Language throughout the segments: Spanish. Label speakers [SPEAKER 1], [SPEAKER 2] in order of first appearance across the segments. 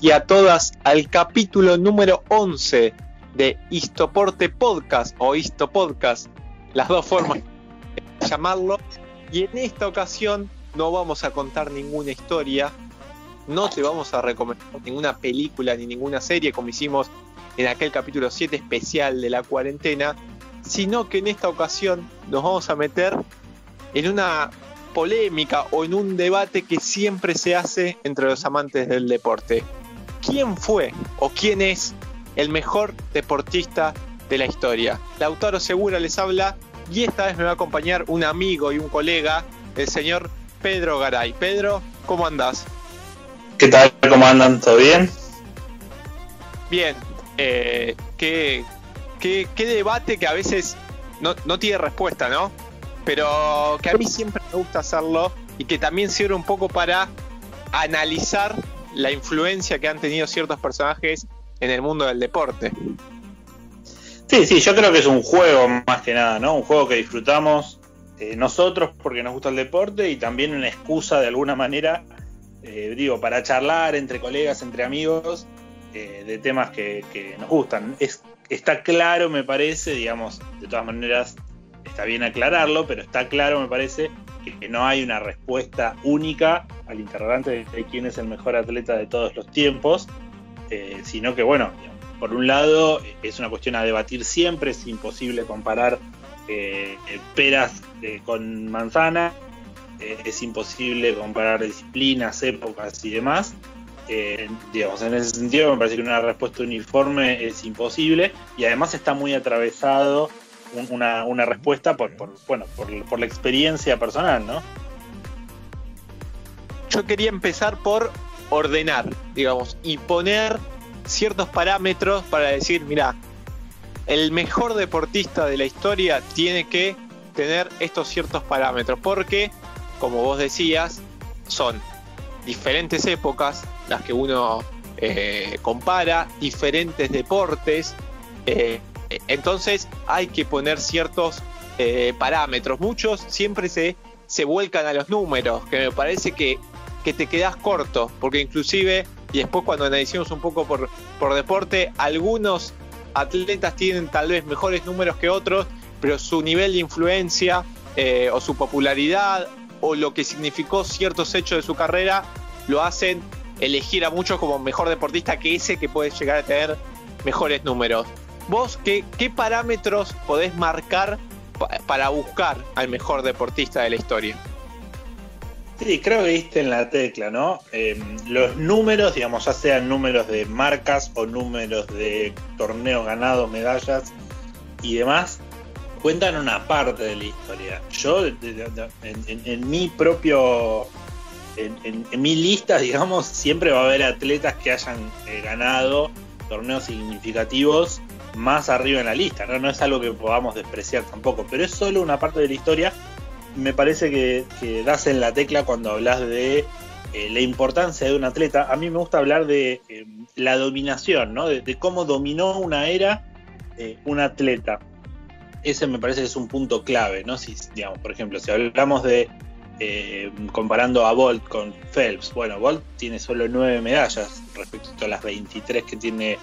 [SPEAKER 1] Y a todas al capítulo número 11 de Histoporte Podcast o Histo Podcast, las dos formas de llamarlo. Y en esta ocasión no vamos a contar ninguna historia, no te vamos a recomendar ninguna película ni ninguna serie como hicimos en aquel capítulo 7 especial de la cuarentena, sino que en esta ocasión nos vamos a meter en una polémica o en un debate que siempre se hace entre los amantes del deporte. ¿Quién fue o quién es el mejor deportista de la historia? Lautaro Segura les habla y esta vez me va a acompañar un amigo y un colega, el señor Pedro Garay. Pedro, ¿cómo andás?
[SPEAKER 2] ¿Qué tal? ¿Cómo andan? ¿Todo bien?
[SPEAKER 1] Bien. Eh, ¿qué, qué, debate que a veces no, no tiene respuesta, ¿no? Pero que a mí siempre me gusta hacerlo y que también sirve un poco para analizar la influencia que han tenido ciertos personajes en el mundo del deporte.
[SPEAKER 2] Sí, sí, yo creo que es un juego más que nada, ¿no? Un juego que disfrutamos eh, nosotros porque nos gusta el deporte y también una excusa de alguna manera, eh, digo, para charlar entre colegas, entre amigos, eh, de temas que, nos gustan. Es, está claro, me parece, digamos, de todas maneras, está bien aclararlo, pero está claro, me parece, que, no hay una respuesta única al interrogante de, quién es el mejor atleta de todos los tiempos, sino que, bueno, por un lado, es una cuestión a debatir siempre, es imposible comparar eh, peras eh, con manzana, eh, es imposible comparar disciplinas, épocas y demás. digamos, en ese sentido me parece que una respuesta uniforme es imposible y además está muy atravesado una, respuesta por, bueno, por, la experiencia personal, ¿no?
[SPEAKER 1] Yo quería empezar por ordenar, digamos, y poner ciertos parámetros para decir, mira, el mejor deportista de la historia tiene que tener estos ciertos parámetros, porque, como vos decías, son diferentes épocas las que uno eh, compara, diferentes deportes, eh, entonces hay que poner ciertos eh, parámetros. Muchos siempre se, se vuelcan a los números, que me parece que, que te quedas corto, porque inclusive, y después cuando analicemos un poco por, por deporte, algunos atletas tienen tal vez mejores números que otros, pero su nivel de influencia eh, o su popularidad o lo que significó ciertos hechos de su carrera lo hacen elegir a muchos como mejor deportista que ese que puede llegar a tener mejores números. ¿Vos qué, qué parámetros podés marcar para buscar al mejor deportista de la historia?
[SPEAKER 2] Sí, creo que viste en la tecla, ¿no? Em, los números, digamos, ya sean números de marcas o números de torneos ganados, medallas y demás, cuentan una parte de la historia. Yo, en, mi propio, en, mi lista, digamos, siempre va a haber atletas que hayan eh, ganado torneos significativos más arriba en la lista, ¿no? No es algo que podamos despreciar tampoco, pero es solo una parte de la historia me parece que, das en la tecla cuando hablas de eh, la importancia de un atleta. A mí me gusta hablar de eh, la dominación, ¿no? De, cómo dominó una era eh, un atleta. Ese me parece que es un punto clave, ¿no? Si, digamos, por ejemplo, si hablamos de comparando a Bolt con Phelps, bueno, Bolt tiene solo nueve medallas respecto a las 23 que tiene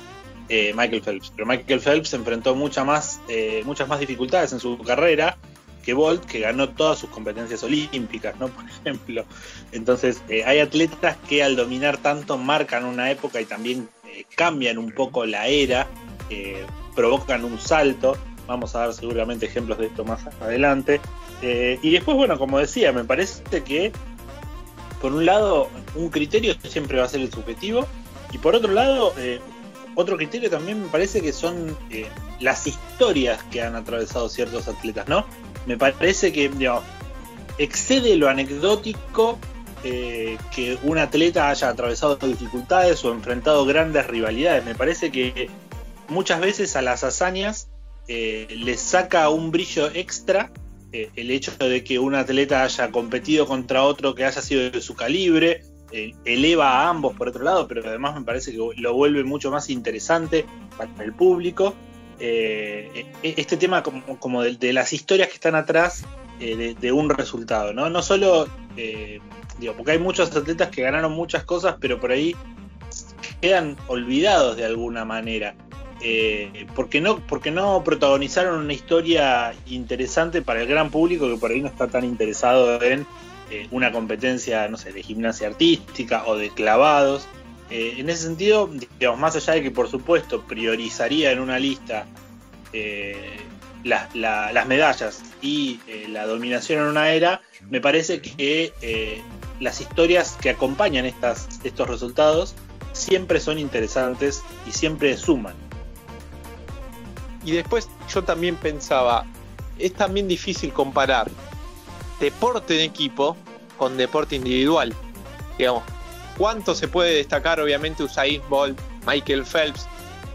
[SPEAKER 2] Michael Phelps, pero Michael Phelps enfrentó mucha más, muchas más dificultades en su carrera que Bolt, que ganó todas sus competencias olímpicas, ¿no? Por ejemplo. Entonces, eh, hay atletas que al dominar tanto marcan una época y también eh, cambian un poco la era, eh, provocan un salto. Vamos a dar seguramente ejemplos de esto más adelante. y después, bueno, como decía, me parece que, por un lado, un criterio siempre va a ser el subjetivo, y por otro lado, otro criterio también me parece que son las historias que han atravesado ciertos atletas, ¿no? me parece que excede lo anecdótico eh, que un atleta haya atravesado dificultades o enfrentado grandes rivalidades. Me parece que muchas veces a las hazañas eh, les saca un brillo extra eh, el hecho de que un atleta haya competido contra otro que haya sido de su calibre, eleva a ambos por otro lado, pero además me parece que lo vuelve mucho más interesante para el público eh, e-, este tema como, de, las historias que están atrás eh, de, un resultado, ¿no? No solo eh, digo, porque hay muchos atletas que ganaron muchas cosas, pero por ahí quedan olvidados de alguna manera. Eh, porque, no, porque no protagonizaron una historia interesante para el gran público que por ahí no está tan interesado en eh, una competencia, no sé, de gimnasia artística o de clavados. Eh, en ese sentido, digamos, más allá de que por supuesto priorizaría en una lista las medallas y la dominación en una era, me parece que las historias que acompañan estas, estos resultados siempre son interesantes y siempre suman.
[SPEAKER 1] Y después yo también pensaba, es también difícil comparar deporte en equipo con deporte individual. Digamos, ¿cuánto se puede destacar obviamente Usain Bolt, Michael Phelps,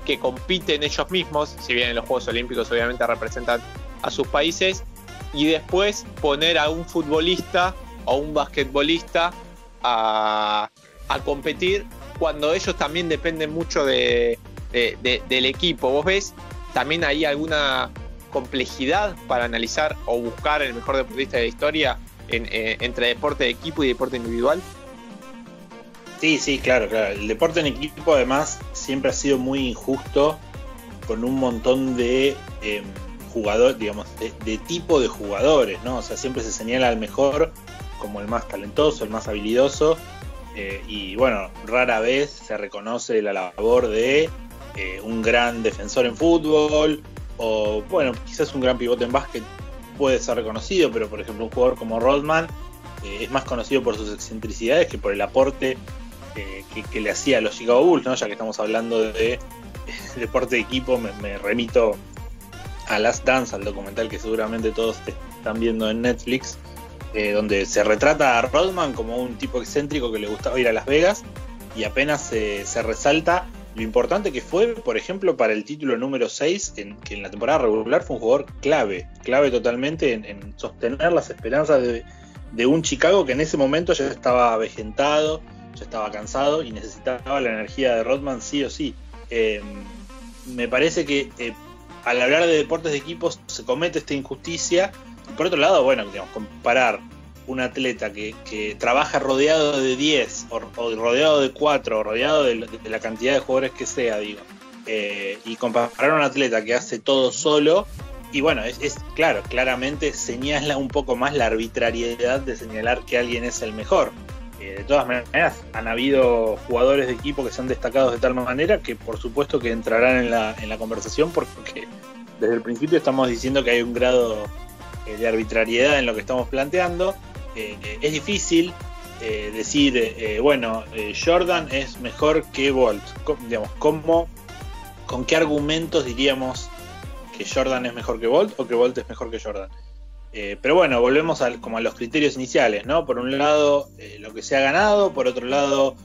[SPEAKER 1] que compiten ellos mismos, si bien en los Juegos Olímpicos obviamente representan a sus países, y después poner a un futbolista o un basquetbolista a, a competir cuando ellos también dependen mucho de, del equipo. ¿Vos ves también hay alguna complejidad para analizar o buscar el mejor deportista de la historia eh, entre deporte de equipo y deporte individual?
[SPEAKER 2] Sí, sí, claro, claro. El deporte en equipo además siempre ha sido muy injusto con un montón de em, jugadores, digamos, de, tipo de jugadores, ¿no? O sea, siempre se señala al mejor como el más talentoso, el más habilidoso, eh, y bueno, rara vez se reconoce la labor de eh, un gran defensor en fútbol, o bueno, quizás un gran pivote en básquet puede ser reconocido, pero por ejemplo un jugador como Rodman eh, es más conocido por sus excentricidades que por el aporte eh, que, le hacía a los Chicago Bulls, ¿no? ya que estamos hablando de, deporte de equipo, me, remito a Last Dance, al documental que seguramente todos están viendo en Netflix, donde se retrata a Rodman como un tipo excéntrico que le gustaba ir a Las Vegas y apenas se resalta lo importante que fue, por ejemplo, para el título número 6, en, que en la temporada regular fue un jugador clave, clave totalmente en, sostener las esperanzas de, un Chicago que en ese momento ya estaba avejentado, ya estaba cansado y necesitaba la energía de Rodman sí o sí. Eh, me parece que eh, al hablar de deportes de equipos se comete esta injusticia. Y por otro lado, bueno, digamos, comparar un atleta que, trabaja rodeado de 10 o, rodeado de 4 o rodeado de, la cantidad de jugadores que sea, digo, eh, y comparar a un atleta que hace todo solo, y bueno, es, claro, claramente señala un poco más la arbitrariedad de señalar que alguien es el mejor. Eh, de todas maneras, han habido jugadores de equipo que se han destacado de tal manera que por supuesto que entrarán en la, en la conversación porque desde el principio estamos diciendo que hay un grado eh, de arbitrariedad en lo que estamos planteando eh, es difícil eh, decir, eh, bueno, Jordan es mejor que Bolt. digamos, ¿cómo, ¿Con qué argumentos diríamos que Jordan es mejor que Bolt o que Bolt es mejor que Jordan? pero bueno, volvemos a, como a los criterios iniciales, ¿no? Por un lado, lo que se ha ganado, por otro lado,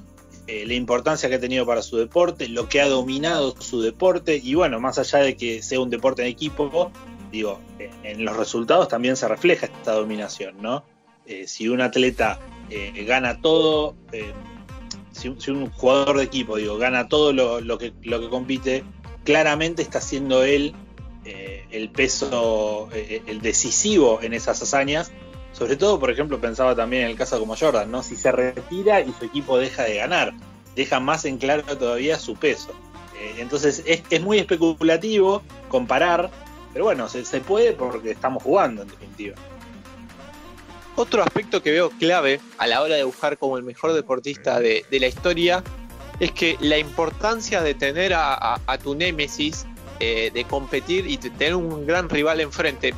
[SPEAKER 2] la importancia que ha tenido para su deporte, lo que ha dominado su deporte, y bueno, más allá de que sea un deporte en equipo, digo, en los resultados también se refleja esta dominación, ¿no? Eh, si un atleta eh, gana todo, eh, si, un jugador de equipo, digo, gana todo lo, que, lo que compite, claramente está siendo él el peso, el decisivo en esas hazañas. Sobre todo, por ejemplo, pensaba también en el caso como Jordan, ¿no? Si se retira y su equipo deja de ganar, deja más en claro todavía su peso. entonces es, muy especulativo comparar, pero bueno, se, se puede porque estamos jugando en definitiva.
[SPEAKER 1] Otro aspecto que veo clave a la hora de buscar como el mejor deportista de, la historia es que la importancia de tener a, tu némesis, eh, de competir y de tener un gran rival enfrente.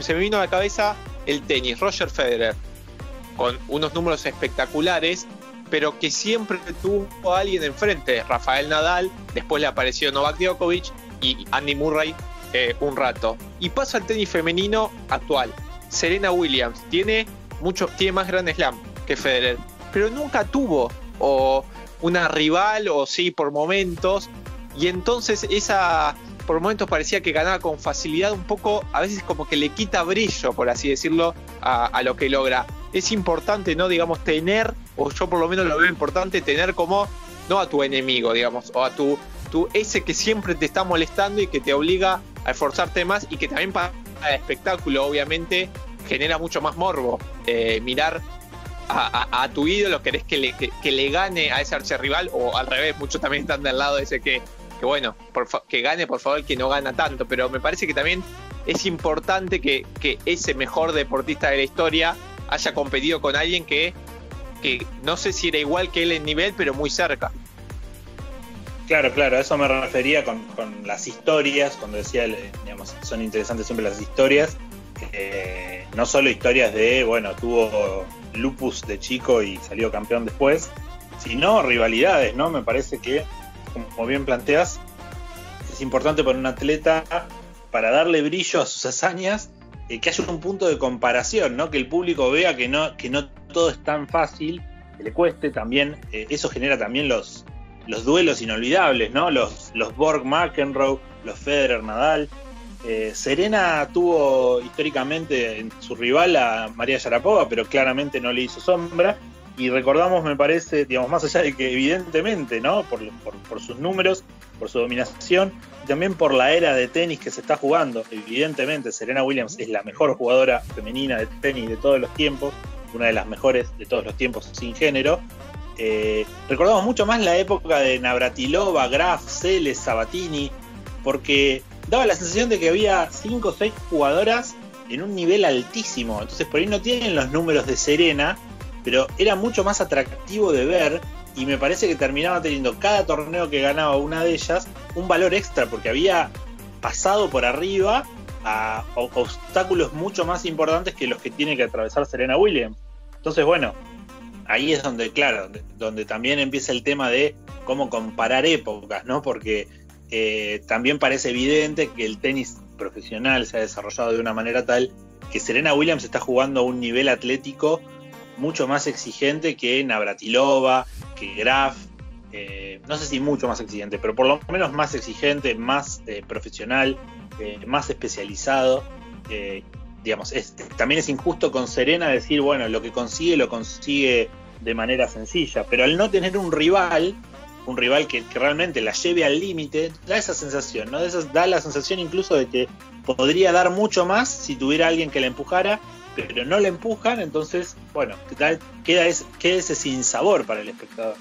[SPEAKER 1] se me vino a la cabeza el tenis, Roger Federer, con unos números espectaculares, pero que siempre tuvo a alguien enfrente, Rafael Nadal, después le apareció Novak Djokovic y Andy Murray eh, un rato. Y pasa al tenis femenino actual. Serena Williams tiene mucho, tiene más Grand Slam que Federer, pero nunca tuvo o una rival o sí por momentos y entonces esa por momentos parecía que ganaba con facilidad un poco, a veces como que le quita brillo, por así decirlo, a, lo que logra. Es importante, ¿no? Digamos, tener, o yo por lo menos lo veo importante, tener como, no a tu enemigo, digamos, o a tu, ese que siempre te está molestando y que te obliga a esforzarte más y que también para espectáculo, obviamente, genera mucho más morbo. Eh, mirar a, tu ídolo, querés que le, que, le gane a ese archerrival, o al revés, muchos también están del lado de ese que, que bueno, que gane por favor que no gana tanto, pero me parece que también es importante que, que ese mejor deportista de la historia haya competido con alguien que, que no sé si era igual que él en nivel, pero muy cerca.
[SPEAKER 2] Claro, claro, a eso me refería con, las historias, cuando decía, digamos, son interesantes siempre las historias, eh, no solo historias de, bueno, tuvo lupus de chico y salió campeón después, sino rivalidades, ¿no? Me parece que, como bien planteas, es importante para un atleta, para darle brillo a sus hazañas, eh, que haya un punto de comparación, ¿no? Que el público vea que no, que no todo es tan fácil, que le cueste también, eh, eso genera también los, los duelos inolvidables, ¿no? Los, los Borg McEnroe, los Federer Nadal, eh, Serena tuvo históricamente en su rival a María Sharapova, pero claramente no le hizo sombra. Y recordamos, me parece, digamos, más allá de que evidentemente, ¿no? Por, sus números, por su dominación, y también por la era de tenis que se está jugando. Evidentemente, Serena Williams es la mejor jugadora femenina de tenis de todos los tiempos, una de las mejores de todos los tiempos sin género. Eh, recordamos mucho más la época de Navratilova, Graf, Celes, Sabatini, porque daba la sensación de que había 5 o 6 jugadoras en un nivel altísimo. Entonces por ahí no tienen los números de Serena, pero era mucho más atractivo de ver y me parece que terminaba teniendo cada torneo que ganaba una de ellas un valor extra porque había pasado por arriba a obstáculos mucho más importantes que los que tiene que atravesar Serena Williams. Entonces, bueno, ahí es donde, claro, donde también empieza el tema de cómo comparar épocas, ¿no? Porque eh, también parece evidente que el tenis profesional se ha desarrollado de una manera tal que Serena Williams está jugando a un nivel atlético mucho más exigente que Navratilova, que Graf, eh, no sé si mucho más exigente, pero por lo menos más exigente, más eh, profesional, más especializado. Digamos, también es injusto con Serena decir, bueno, lo que consigue lo consigue de manera sencilla, pero al no tener un rival, un rival que, realmente la lleve al límite, da esa sensación, ¿no? da la sensación incluso de que podría dar mucho más si tuviera alguien que la empujara, pero no la empujan, entonces, bueno, queda, ese, queda ese sinsabor para el espectador.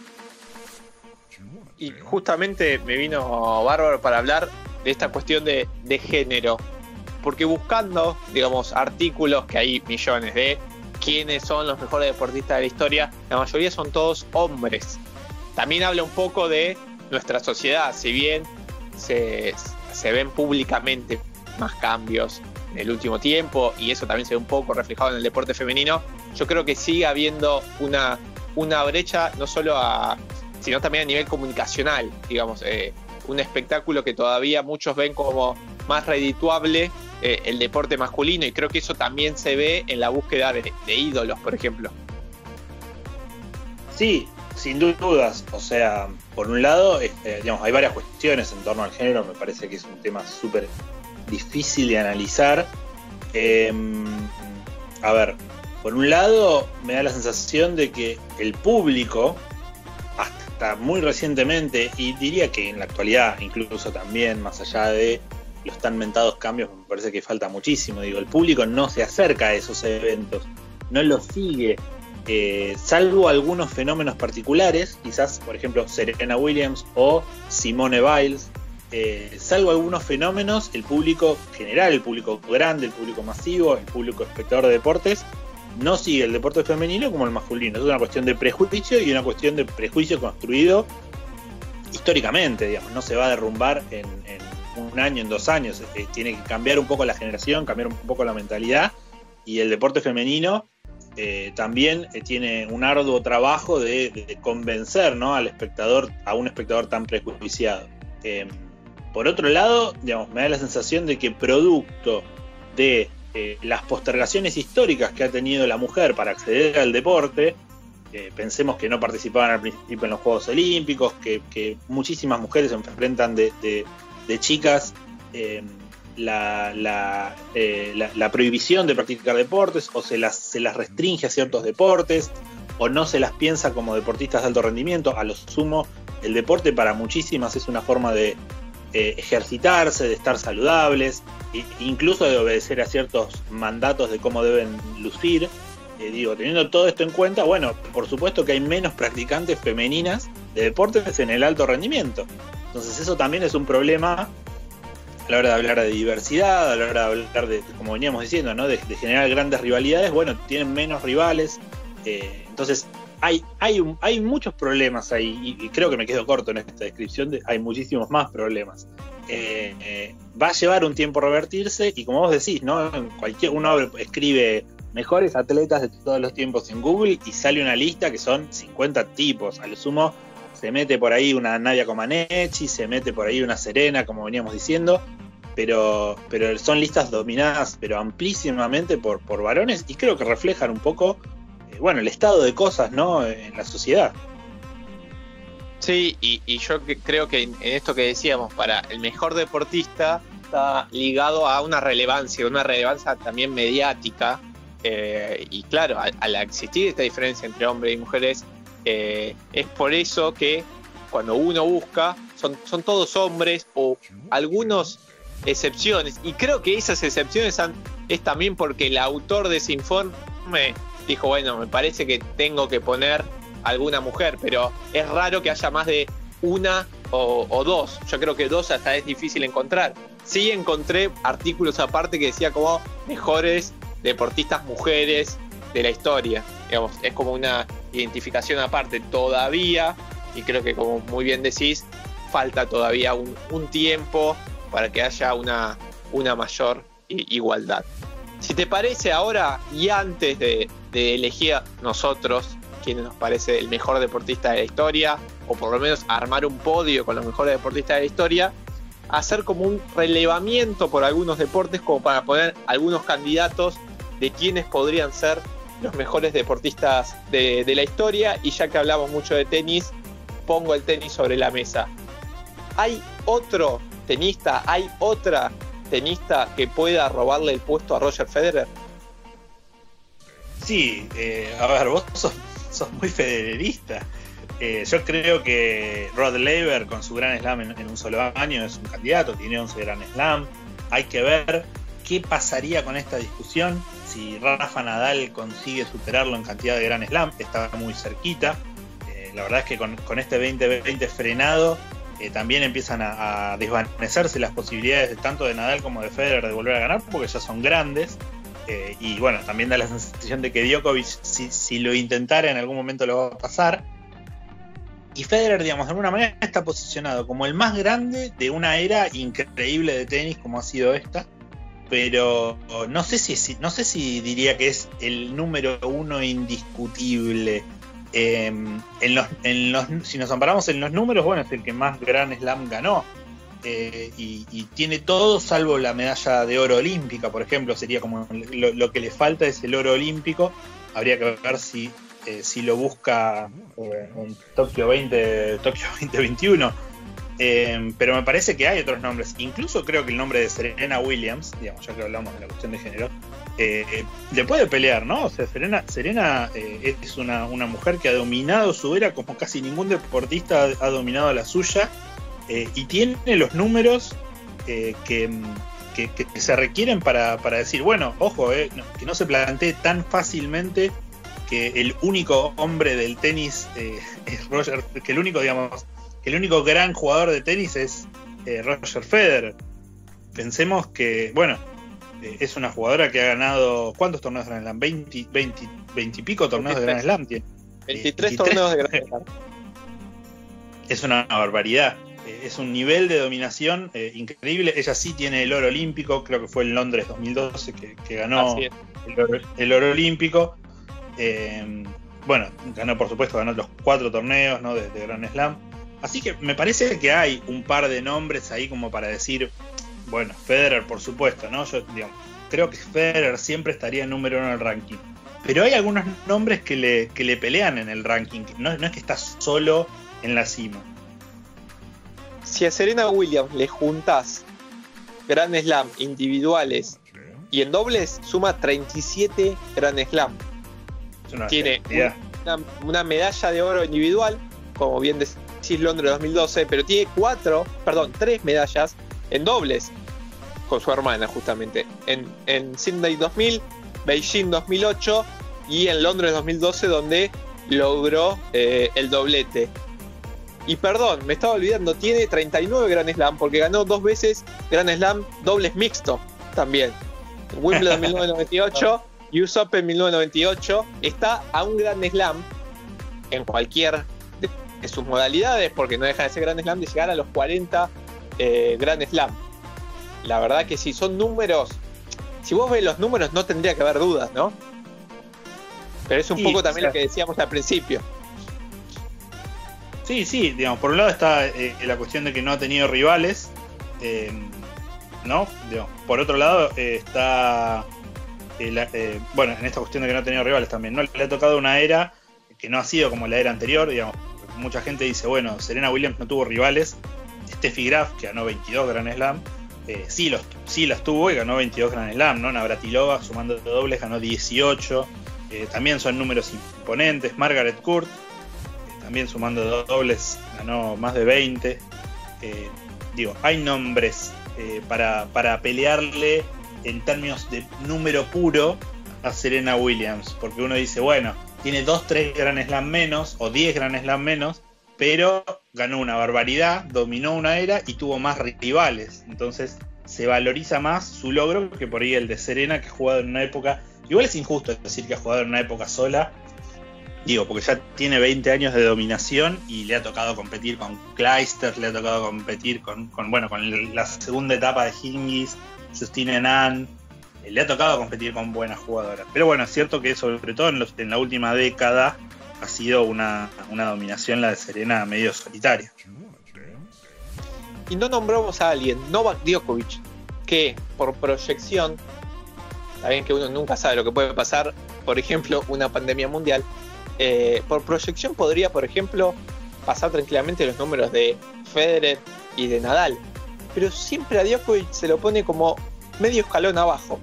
[SPEAKER 1] Y justamente me vino bárbaro para hablar de esta cuestión de género, porque buscando, digamos, artículos que hay millones de quiénes son los mejores deportistas de la historia, la mayoría son todos hombres. También habla un poco de nuestra sociedad, si bien se, ven públicamente más cambios en el último tiempo y eso también se ve un poco reflejado en el deporte femenino, yo creo que sigue habiendo una, una brecha no solo a, sino también a nivel comunicacional, digamos, eh, un espectáculo que todavía muchos ven como más redituable eh, el deporte masculino y creo que eso también se ve en la búsqueda de, ídolos, por ejemplo.
[SPEAKER 2] Sí, sin dudas, o sea, por un lado, este, digamos, hay varias cuestiones en torno al género, me parece que es un tema súper difícil de analizar. Em, a ver, por un lado, me da la sensación de que el público, hasta muy recientemente, y diría que en la actualidad incluso también, más allá de los tan mentados cambios, me parece que falta muchísimo. Digo, el público no se acerca a esos eventos, no los sigue, eh, salvo algunos fenómenos particulares, quizás por ejemplo Serena Williams o Simone Biles, eh, salvo algunos fenómenos, el público general, el público grande, el público masivo, el público espectador de deportes, no sigue el deporte femenino como el masculino. Es una cuestión de prejuicio y una cuestión de prejuicio construido históricamente, digamos, no se va a derrumbar en, un año, en dos años, eh, tiene que cambiar un poco la generación, cambiar un poco la mentalidad y el deporte femenino eh, también eh, tiene un arduo trabajo de, convencer al espectador, a un espectador tan prejuiciado. Por otro lado, digamos, me da la sensación de que producto de las postergaciones históricas que ha tenido la mujer para acceder al deporte, pensemos que no participaban al principio en los Juegos Olímpicos, que, muchísimas mujeres se enfrentan de chicas eh, la, prohibición de practicar deportes o se las, se las restringe a ciertos deportes o no se las piensa como deportistas de alto rendimiento. A lo sumo, el deporte para muchísimas es una forma de eh, ejercitarse, de estar saludables, e incluso de obedecer a ciertos mandatos de cómo deben lucir. eh, digo, teniendo todo esto en cuenta, bueno, por supuesto que hay menos practicantes femeninas de deportes en el alto rendimiento. Entonces eso también es un problema a la hora de hablar de diversidad, a la hora de hablar de, como veníamos diciendo, ¿no? de, generar grandes rivalidades, bueno, tienen menos rivales. Eh, entonces hay, hay, hay muchos problemas ahí, y, creo que me quedo corto en esta descripción, de, hay muchísimos más problemas. Eh, va a llevar un tiempo revertirse, y como vos decís, ¿no? cualquier, uno escribe mejores atletas de todos los tiempos en Google y sale una lista que son 50 tipos. A lo sumo se mete por ahí una Nadia Comaneci, se mete por ahí una Serena, como veníamos diciendo, pero, pero son listas dominadas, pero amplísimamente por, por varones y creo que reflejan un poco, eh, bueno, el estado de cosas, ¿no? En la sociedad.
[SPEAKER 1] Sí, y, yo creo que en esto que decíamos, para el mejor deportista está ligado a una relevancia, una relevancia también mediática, eh, y claro, al, existir esta diferencia entre hombres y mujeres, eh, es por eso que cuando uno busca, son, son todos hombres o algunas excepciones. Y creo que esas excepciones es también porque el autor de ese informe dijo, bueno, me parece que tengo que poner alguna mujer, pero es raro que haya más de una o, o, dos. Yo creo que dos hasta es difícil encontrar. Sí encontré artículos aparte que decía como mejores deportistas mujeres de la historia. Digamos, es como una identificación aparte todavía, y creo que como muy bien decís, falta todavía un, tiempo para que haya una, una mayor igualdad. Si te parece ahora y antes de, elegir a nosotros quién nos parece el mejor deportista de la historia, o por lo menos armar un podio con los mejores deportistas de la historia, hacer como un relevamiento por algunos deportes como para poner algunos candidatos de quiénes podrían ser los mejores deportistas de, la historia. Y ya que hablamos mucho de tenis, pongo el tenis sobre la mesa. ¿Hay otro tenista, hay otra tenista que pueda robarle el puesto a Roger Federer?
[SPEAKER 2] Sí, eh, a ver, vos sos, muy federerista. Eh, yo creo que Rod Laver con su gran slam en, en, un solo año es un candidato, tiene 11 gran slam. Hay que ver qué pasaría con esta discusión si Rafa Nadal consigue superarlo en cantidad de Gran Slam, está muy cerquita. Eh, la verdad es que con, este 2020 frenado eh, también empiezan a, desvanecerse las posibilidades tanto de Nadal como de Federer de volver a ganar porque ya son grandes. Eh, y bueno, también da la sensación de que Djokovic, si, lo intentara en algún momento lo va a pasar. Y Federer, digamos, de alguna manera está posicionado como el más grande de una era increíble de tenis como ha sido esta pero no sé si, no sé si diría que es el número uno indiscutible. Em, en los, si nos amparamos en los números, bueno, es el que más Gran Slam ganó. Eh, y, tiene todo salvo la medalla de oro olímpica, por ejemplo, sería como lo, que le falta es el oro olímpico. Habría que ver si, eh, si lo busca eh, en Tokio 20, Tokio 2021 Em, pero me parece que hay otros nombres. Incluso creo que el nombre de Serena Williams, digamos, ya que hablamos de la cuestión de género, eh, le puede pelear, ¿no? O sea, Serena, Serena eh, es una, mujer que ha dominado su era como casi ningún deportista ha, dominado la suya eh, y tiene los números que, se requieren para, decir, bueno, ojo, que no se plantee tan fácilmente que el único hombre del tenis es Roger, que el único, digamos, el único gran jugador de tenis es eh, Roger Federer. Pensemos que, bueno, eh, es una jugadora que ha ganado. ¿Cuántos torneos de Grand Slam? 20, 20, 20 y pico torneos de Grand Slam tiene.
[SPEAKER 1] 23, torneos de Grand Slam.
[SPEAKER 2] Es una barbaridad. Eh, es un nivel de dominación increíble. Ella sí tiene el oro olímpico, creo que fue en Londres 2012 que, ganó el oro, olímpico. bueno, ganó por supuesto, ganó los cuatro torneos ¿no? de, de Grand Slam Así que me parece que hay un par de nombres ahí como para decir, bueno, Federer por supuesto, ¿no? Yo creo que Federer siempre estaría número uno en el ranking. Pero hay algunos nombres que le, que le pelean en el ranking, no, no es que está solo en la cima.
[SPEAKER 1] Si a Serena Williams le juntas Grand Slam individuales y en dobles, suma 37 Grand Slam. Tiene una, una medalla de oro individual, como bien decía sí Londres 2012, pero tiene cuatro, perdón, tres medallas en dobles con su hermana justamente. En, en Sydney 2000, Beijing 2008 y en Londres 2012 donde logró eh, el doblete. Y perdón, me estaba olvidando, tiene 39 Grand Slam porque ganó dos veces Grand Slam dobles mixto también. Wimbledon 1998 y US Open 1998 está a un Grand Slam en cualquier de, sus modalidades, porque no deja de ser Grand Slam, de llegar a los 40 eh, Grand Slam. La verdad que si son números, si vos ves los números no tendría que haber dudas, ¿no? Pero es un poco también lo que decíamos al principio.
[SPEAKER 2] Sí, sí, digamos, por un lado está eh, la cuestión de que no ha tenido rivales, eh, ¿no? por otro lado está, bueno, en esta cuestión de que no ha tenido rivales también, ¿no? Le ha tocado una era que no ha sido como la era anterior, digamos, mucha gente dice, bueno, Serena Williams no tuvo rivales, Steffi Graf, que ganó 22 Grand Slam, eh, sí, los, sí las tuvo y ganó 22 Grand Slam, ¿no? Navratilova, sumando dobles, ganó 18, eh, también son números imponentes, Margaret Court, eh, también sumando dobles, ganó más de 20. digo, hay nombres para, para pelearle en términos de número puro a Serena Williams, porque uno dice, bueno, tiene 2, 3 Grand Slam menos o 10 Grand Slam menos, pero ganó una barbaridad, dominó una era y tuvo más rivales. Entonces se valoriza más su logro que por ahí el de Serena, que ha jugado en una época. Igual es injusto decir que ha jugado en una época sola. Digo, porque ya tiene 20 años de dominación y le ha tocado competir con Kleister, le ha tocado competir con, bueno, con la segunda etapa de Hingis, Justine Nan, le ha tocado competir con buenas jugadoras. Pero bueno, es cierto que sobre todo en, la última década ha sido una, dominación la de Serena medio solitaria.
[SPEAKER 1] Y no nombramos a alguien, Novak Djokovic, que por proyección, saben que uno nunca sabe lo que puede pasar, por ejemplo, una pandemia mundial, eh, por proyección podría, por ejemplo, pasar tranquilamente los números de Federer y de Nadal. Pero siempre a Djokovic se lo pone como medio escalón abajo.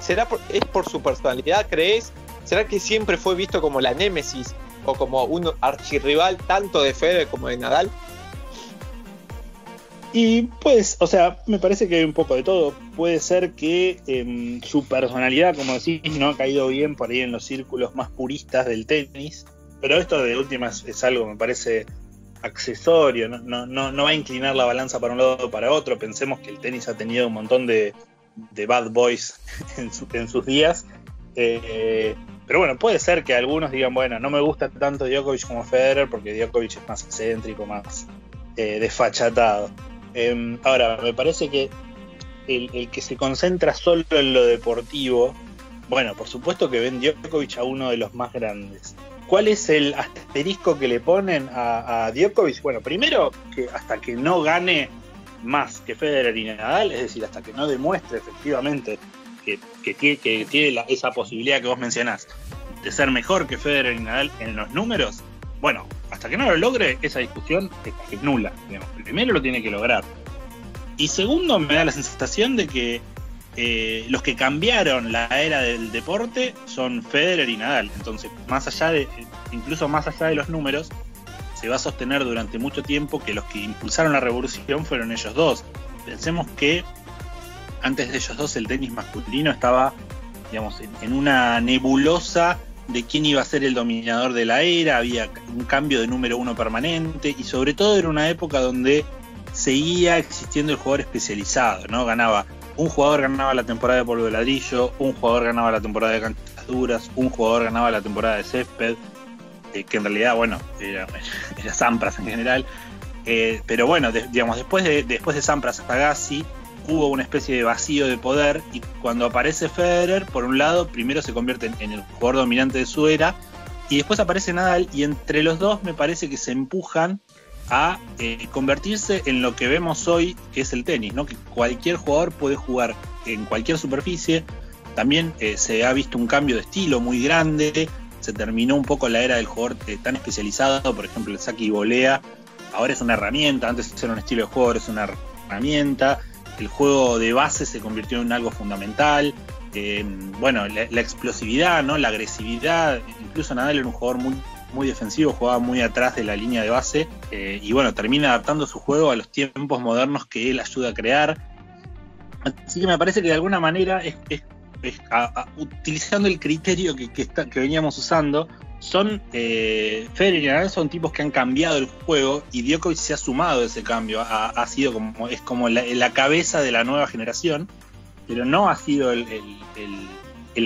[SPEAKER 1] ¿Será por, es por su personalidad, crees? ¿Será que siempre fue visto como la némesis o como un archirrival tanto de Federer como de Nadal?
[SPEAKER 2] Y pues, o sea, me parece que hay un poco de todo. Puede ser que em, su personalidad, como decís, no ha caído bien por ahí en los círculos más puristas del tenis. Pero esto de últimas es algo, me parece, accesorio. No, no, no va a inclinar la balanza para un lado o para otro. Pensemos que el tenis ha tenido un montón de, bad boys en, sus días. Eh, pero bueno, puede ser que algunos digan, bueno, no me gusta tanto Djokovic como Federer porque Djokovic es más excéntrico, más eh, desfachatado. Em, ahora, me parece que el, que se concentra solo en lo deportivo, bueno, por supuesto que ven Djokovic a uno de los más grandes. ¿Cuál es el asterisco que le ponen a, a Djokovic? Bueno, primero que hasta que no gane más que Federer y Nadal, es decir, hasta que no demuestre efectivamente que, tiene esa posibilidad que vos mencionás de ser mejor que Federer y Nadal en los números, bueno, hasta que no lo logre, esa discusión es, nula. Primero lo tiene que lograr. Y segundo, me da la sensación de que eh, los que cambiaron la era del deporte son Federer y Nadal. Entonces, más allá de, incluso más allá de los números, se va a sostener durante mucho tiempo que los que impulsaron la revolución fueron ellos dos. Pensemos que antes de ellos dos el tenis masculino estaba, digamos, en, una nebulosa de quién iba a ser el dominador de la era, había un cambio de número uno permanente y sobre todo era una época donde seguía existiendo el jugador especializado, ¿no? Ganaba, un jugador ganaba la temporada de polvo de ladrillo, un jugador ganaba la temporada de canchas duras, un jugador ganaba la temporada de césped, eh, que en realidad, bueno, era, Sampras en general. Eh, pero bueno, digamos, después de, después de Sampras Agassi hubo una especie de vacío de poder y cuando aparece Federer, por un lado, primero se convierte en, el jugador dominante de su era y después aparece Nadal y entre los dos me parece que se empujan a eh, convertirse en lo que vemos hoy, que es el tenis, ¿no? que cualquier jugador puede jugar en cualquier superficie. También se ha visto un cambio de estilo muy grande se terminó un poco la era del jugador eh, tan especializado, por ejemplo el saque y volea, ahora es una herramienta, antes era un estilo de juego, ahora es una herramienta, el juego de base se convirtió en algo fundamental, eh, bueno, la, explosividad, ¿no? la agresividad, incluso Nadal era un jugador muy, muy defensivo, jugaba muy atrás de la línea de base eh, y bueno, termina adaptando su juego a los tiempos modernos que él ayuda a crear. Así que me parece que de alguna manera es utilizando el criterio que, que, veníamos usando, son eh, Federer y Nadal son tipos que han cambiado el juego y Djokovic se ha sumado a ese cambio, ha, sido como es como la, cabeza de la nueva generación, pero no ha sido el, el,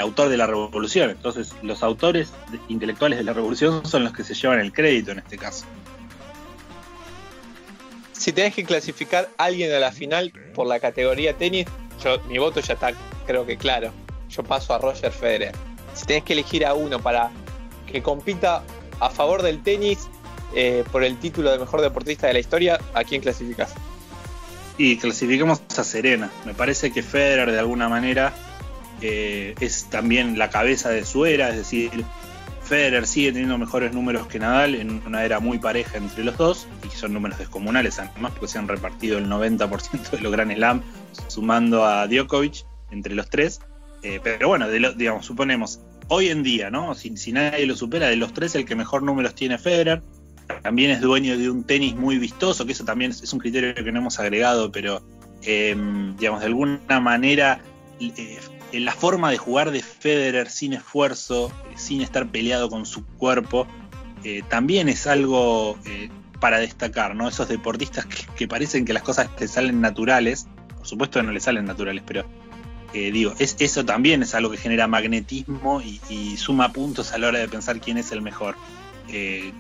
[SPEAKER 2] autor de la revolución. Entonces los autores intelectuales de la revolución son los que se llevan el crédito en este caso.
[SPEAKER 1] Si tenés que clasificar a alguien a la final por la categoría tenis, yo, mi voto ya está creo que claro. Yo paso a Roger Federer. Si tenés que elegir a uno para que compita a favor del tenis eh, por el título de mejor deportista de la historia, ¿a quién clasificas?
[SPEAKER 2] Y clasificamos a Serena. Me parece que Federer de alguna manera eh, es también la cabeza de su era, es decir, Federer sigue teniendo mejores números que Nadal en una era muy pareja entre los dos, y son números descomunales además porque se han repartido el 90% de los Grand Slam sumando a Djokovic entre los tres. Eh, pero bueno, digamos, suponemos, hoy en día, ¿no? Si, nadie lo supera, de los tres el que mejor números tiene Federer. También es dueño de un tenis muy vistoso, que eso también es, un criterio que no hemos agregado, pero em, digamos, de alguna manera eh, la forma de jugar de Federer sin esfuerzo, sin estar peleado con su cuerpo, eh, también es algo eh, para destacar, ¿no? Esos deportistas que, parecen que las cosas te salen naturales, por supuesto que no le salen naturales, pero eh, digo, es, eso también es algo que genera magnetismo y, suma puntos a la hora de pensar quién es el mejor.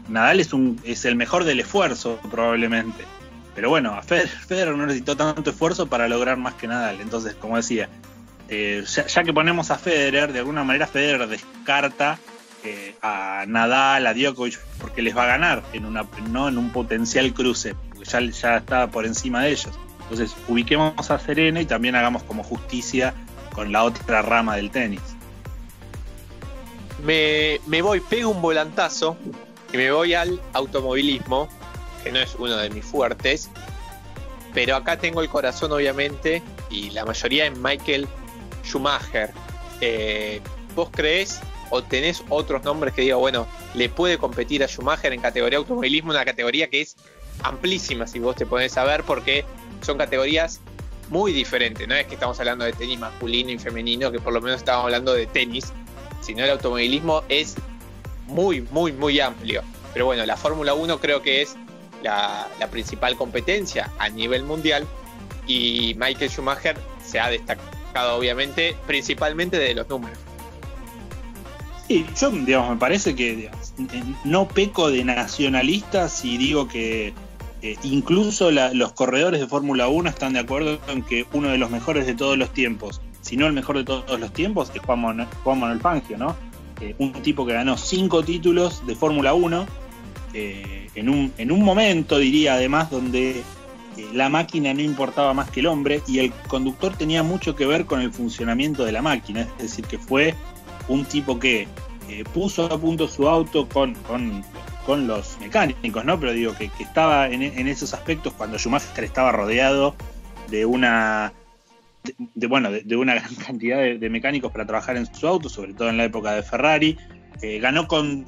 [SPEAKER 2] Nadal es, el mejor del esfuerzo, probablemente. Pero bueno, a Federer no necesitó tanto esfuerzo para lograr más que Nadal. Entonces, como decía, eh, ya, que ponemos a Federer, de alguna manera Federer descarta eh, a Nadal, a Djokovic, porque les va a ganar en, una, no en un potencial cruce, porque ya, ya está por encima de ellos. Entonces ubiquemos a Serena y también hagamos como justicia con la otra rama del tenis.
[SPEAKER 1] Me, me voy, pego un volantazo y me voy al automovilismo, que no es uno de mis fuertes, pero acá tengo el corazón obviamente y la mayoría en Michael Schumacher, eh, ¿vos crees o tenés otros nombres que diga, bueno, le puede competir a Schumacher en categoría automovilismo, una categoría que es amplísima si vos te pones a ver, porque son categorías muy diferentes. No es que estamos hablando de tenis masculino y femenino, que por lo menos estamos hablando de tenis, sino el automovilismo es muy, muy, muy amplio. Pero bueno, la Fórmula 1 creo que es la principal competencia a nivel mundial y Michael Schumacher se ha destacado obviamente, principalmente de los números.
[SPEAKER 2] Sí, yo, me parece que no peco de nacionalista si digo que eh, incluso los corredores de Fórmula 1 están de acuerdo en que uno de los mejores de todos los tiempos, si no el mejor de todos los tiempos, es Juan, Manuel, Fangio, ¿no? Eh, un tipo que ganó cinco títulos de Fórmula 1 eh, en, un, en un momento, diría además, donde la máquina no importaba más que el hombre y el conductor tenía mucho que ver con el funcionamiento de la máquina, es decir, que fue un tipo que eh, puso a punto su auto con, con, los mecánicos, ¿no? Pero digo que, estaba en, esos aspectos cuando Schumacher estaba rodeado de una de, bueno, de, una gran cantidad de, mecánicos para trabajar en su auto, sobre todo en la época de Ferrari. Eh, ganó con,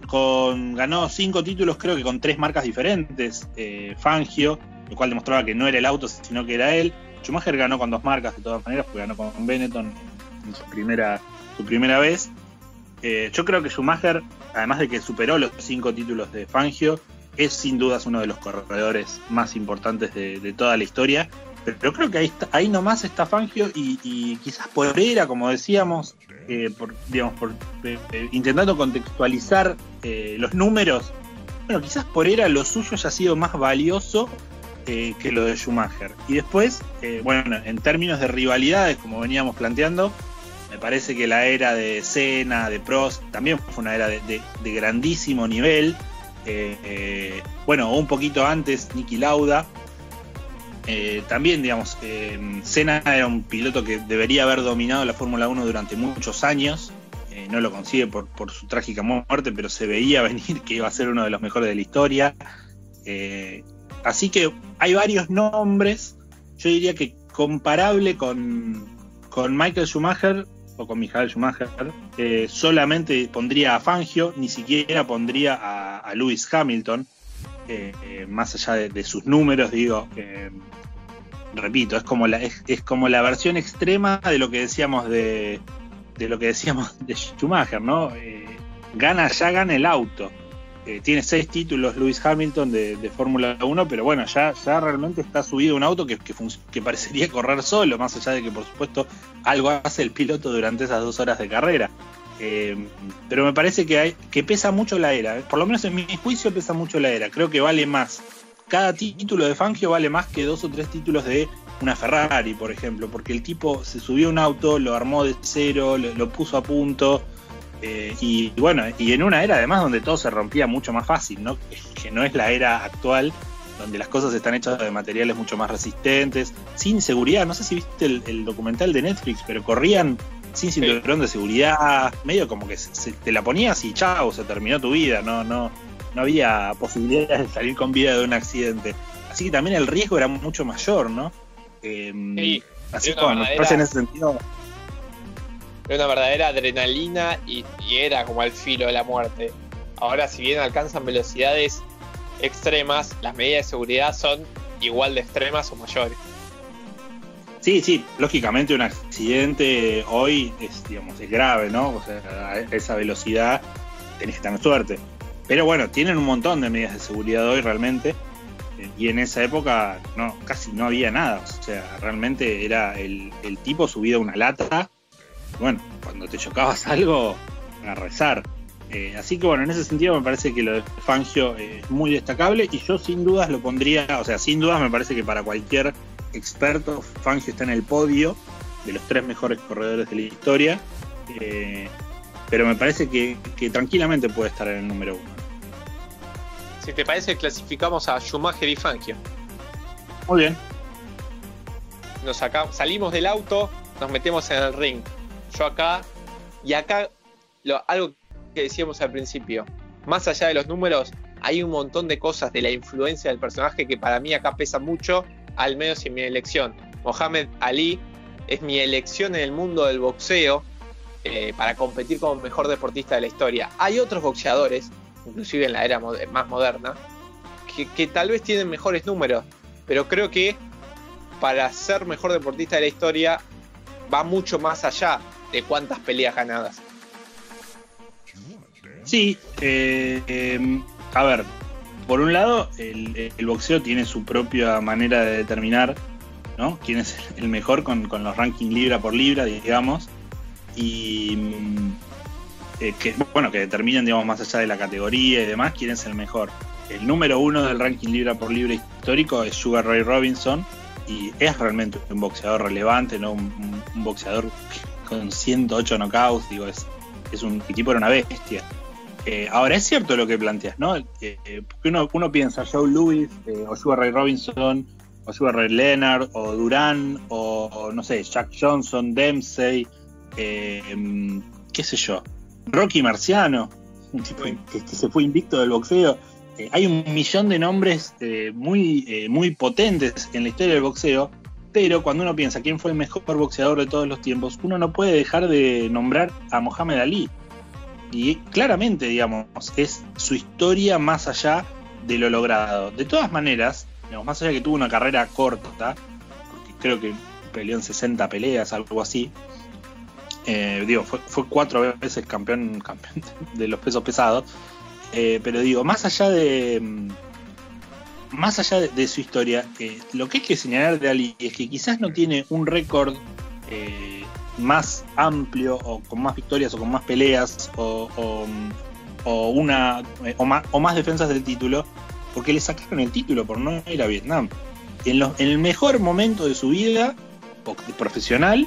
[SPEAKER 2] ganó cinco títulos, creo que con tres marcas diferentes. Eh, Fangio, lo cual demostraba que no era el auto, sino que era él. Schumacher ganó con dos marcas de todas maneras, porque ganó con Benetton en su primera, su primera vez. Eh, yo creo que Schumacher, además de que superó los cinco títulos de Fangio, es sin dudas uno de los corredores más importantes de, toda la historia. Pero creo que ahí, ahí nomás está Fangio y, quizás por era, como decíamos, eh, digamos, eh, intentando contextualizar los números, bueno, quizás por era lo suyo haya sido más valioso que lo de Schumacher. Y después, eh, bueno, en términos de rivalidades, como veníamos planteando, me parece que la era de Senna, de Prost, también fue una era de, grandísimo nivel. Eh, eh, bueno, un poquito antes, Niki Lauda. También, digamos, Senna era un piloto que debería haber dominado la Fórmula 1 durante muchos años. no lo consigue por, su trágica muerte, pero se veía venir que iba a ser uno de los mejores de la historia. Así que hay varios nombres, yo diría que comparable con, Michael Schumacher o con Michael Schumacher, eh, solamente pondría a Fangio, ni siquiera pondría a, Lewis Hamilton, eh, eh, más allá de, sus números, digo, repito, es como, la, es, como la versión extrema de lo que decíamos de, de lo que decíamos de Schumacher, ¿no? Eh, gana, ya gana el auto. Eh, tiene seis títulos Lewis Hamilton de, Fórmula 1, pero bueno, ya, ya realmente está subido un auto que, que, parecería correr solo, más allá de que por supuesto algo hace el piloto durante esas dos horas de carrera. Eh, pero me parece que, hay, que pesa mucho la era, por lo menos en mi juicio pesa mucho la era, creo que vale más. Cada título de Fangio vale más que dos o tres títulos de una Ferrari, por ejemplo, porque el tipo se subió a un auto, lo armó de cero, lo puso a punto, eh, y bueno, y en una era además donde todo se rompía mucho más fácil, ¿no? Que no es la era actual, donde las cosas están hechas de materiales mucho más resistentes, sin seguridad. No sé si viste el, documental de Netflix, pero corrían sin cinturón de seguridad, medio como que te la ponías y chao, se terminó tu vida, no, no, no había posibilidades de salir con vida de un accidente. Así que también el riesgo era mucho mayor, ¿no?
[SPEAKER 1] Eh, así que bueno, en ese sentido era una verdadera adrenalina y, era como al filo de la muerte. Ahora, si bien alcanzan velocidades extremas, las medidas de seguridad son igual de extremas o mayores.
[SPEAKER 2] Sí, sí, lógicamente un accidente hoy es, digamos, es grave, ¿no? O sea, a esa velocidad tenés que tener suerte. Pero bueno, tienen un montón de medidas de seguridad hoy realmente. Y en esa época no, casi no había nada. O sea, realmente era el, tipo subido a una lata bueno, cuando te chocabas algo, a rezar. Eh, así que bueno, en ese sentido me parece que lo de Fangio es muy destacable y yo sin dudas lo pondría, o sea, sin dudas me parece que para cualquier experto Fangio está en el podio de los tres mejores corredores de la historia, eh, pero me parece que, tranquilamente puede estar en el número uno.
[SPEAKER 1] Si te parece, clasificamos a Schumacher y Fangio.
[SPEAKER 2] Muy bien.
[SPEAKER 1] Nos salimos del auto, nos metemos en el ring yo acá, y acá algo que decíamos al principio, más allá de los números, hay un montón de cosas de la influencia del personaje que para mí acá pesa mucho, al menos en mi elección. Mohamed Ali es mi elección en el mundo del boxeo eh, para competir como mejor deportista de la historia. Hay otros boxeadores, inclusive en la era más moderna, que tal vez tienen mejores números, pero creo que para ser mejor deportista de la historia va mucho más allá de cuántas peleas ganadas.
[SPEAKER 2] Sí, eh, em, a ver, por un lado, el, boxeo tiene su propia manera de determinar ¿no? quién es el mejor con, los rankings libra por libra, digamos, y mm, eh, que, bueno, que determinan, digamos, más allá de la categoría y demás, quién es el mejor. El número uno del ranking libra por libra histórico es Sugar Ray Robinson, y es realmente un boxeador relevante, ¿no? un, boxeador con 108 knockouts, digo, es, es un tipo era una bestia. Eh, ahora es cierto lo que planteas, ¿no? Eh, porque uno, uno, piensa Joe Louis, eh, o Sugar Ray Robinson, o Sugar Ray Leonard, o Durán, o, no sé, Jack Johnson, Dempsey, qué sé yo, Rocky Marciano, un tipo que, se fue invicto del boxeo. hay un millón de nombres muy, muy potentes en la historia del boxeo pero cuando uno piensa quién fue el mejor boxeador de todos los tiempos, uno no puede dejar de nombrar a Mohamed Ali. Y claramente, digamos, es su historia más allá de lo logrado. De todas maneras, más allá de que tuvo una carrera corta, porque creo que peleó en 60 peleas, algo así. Eh, digo, fue, cuatro veces campeón, campeón de los pesos pesados. Eh, pero digo, más allá de más allá de, su historia, lo que hay que señalar de Ali es que quizás no tiene un récord eh, más amplio o con más victorias o con más peleas o, una eh, o más, o más, defensas del título porque le sacaron el título por no ir a Vietnam. En, en el mejor momento de su vida profesional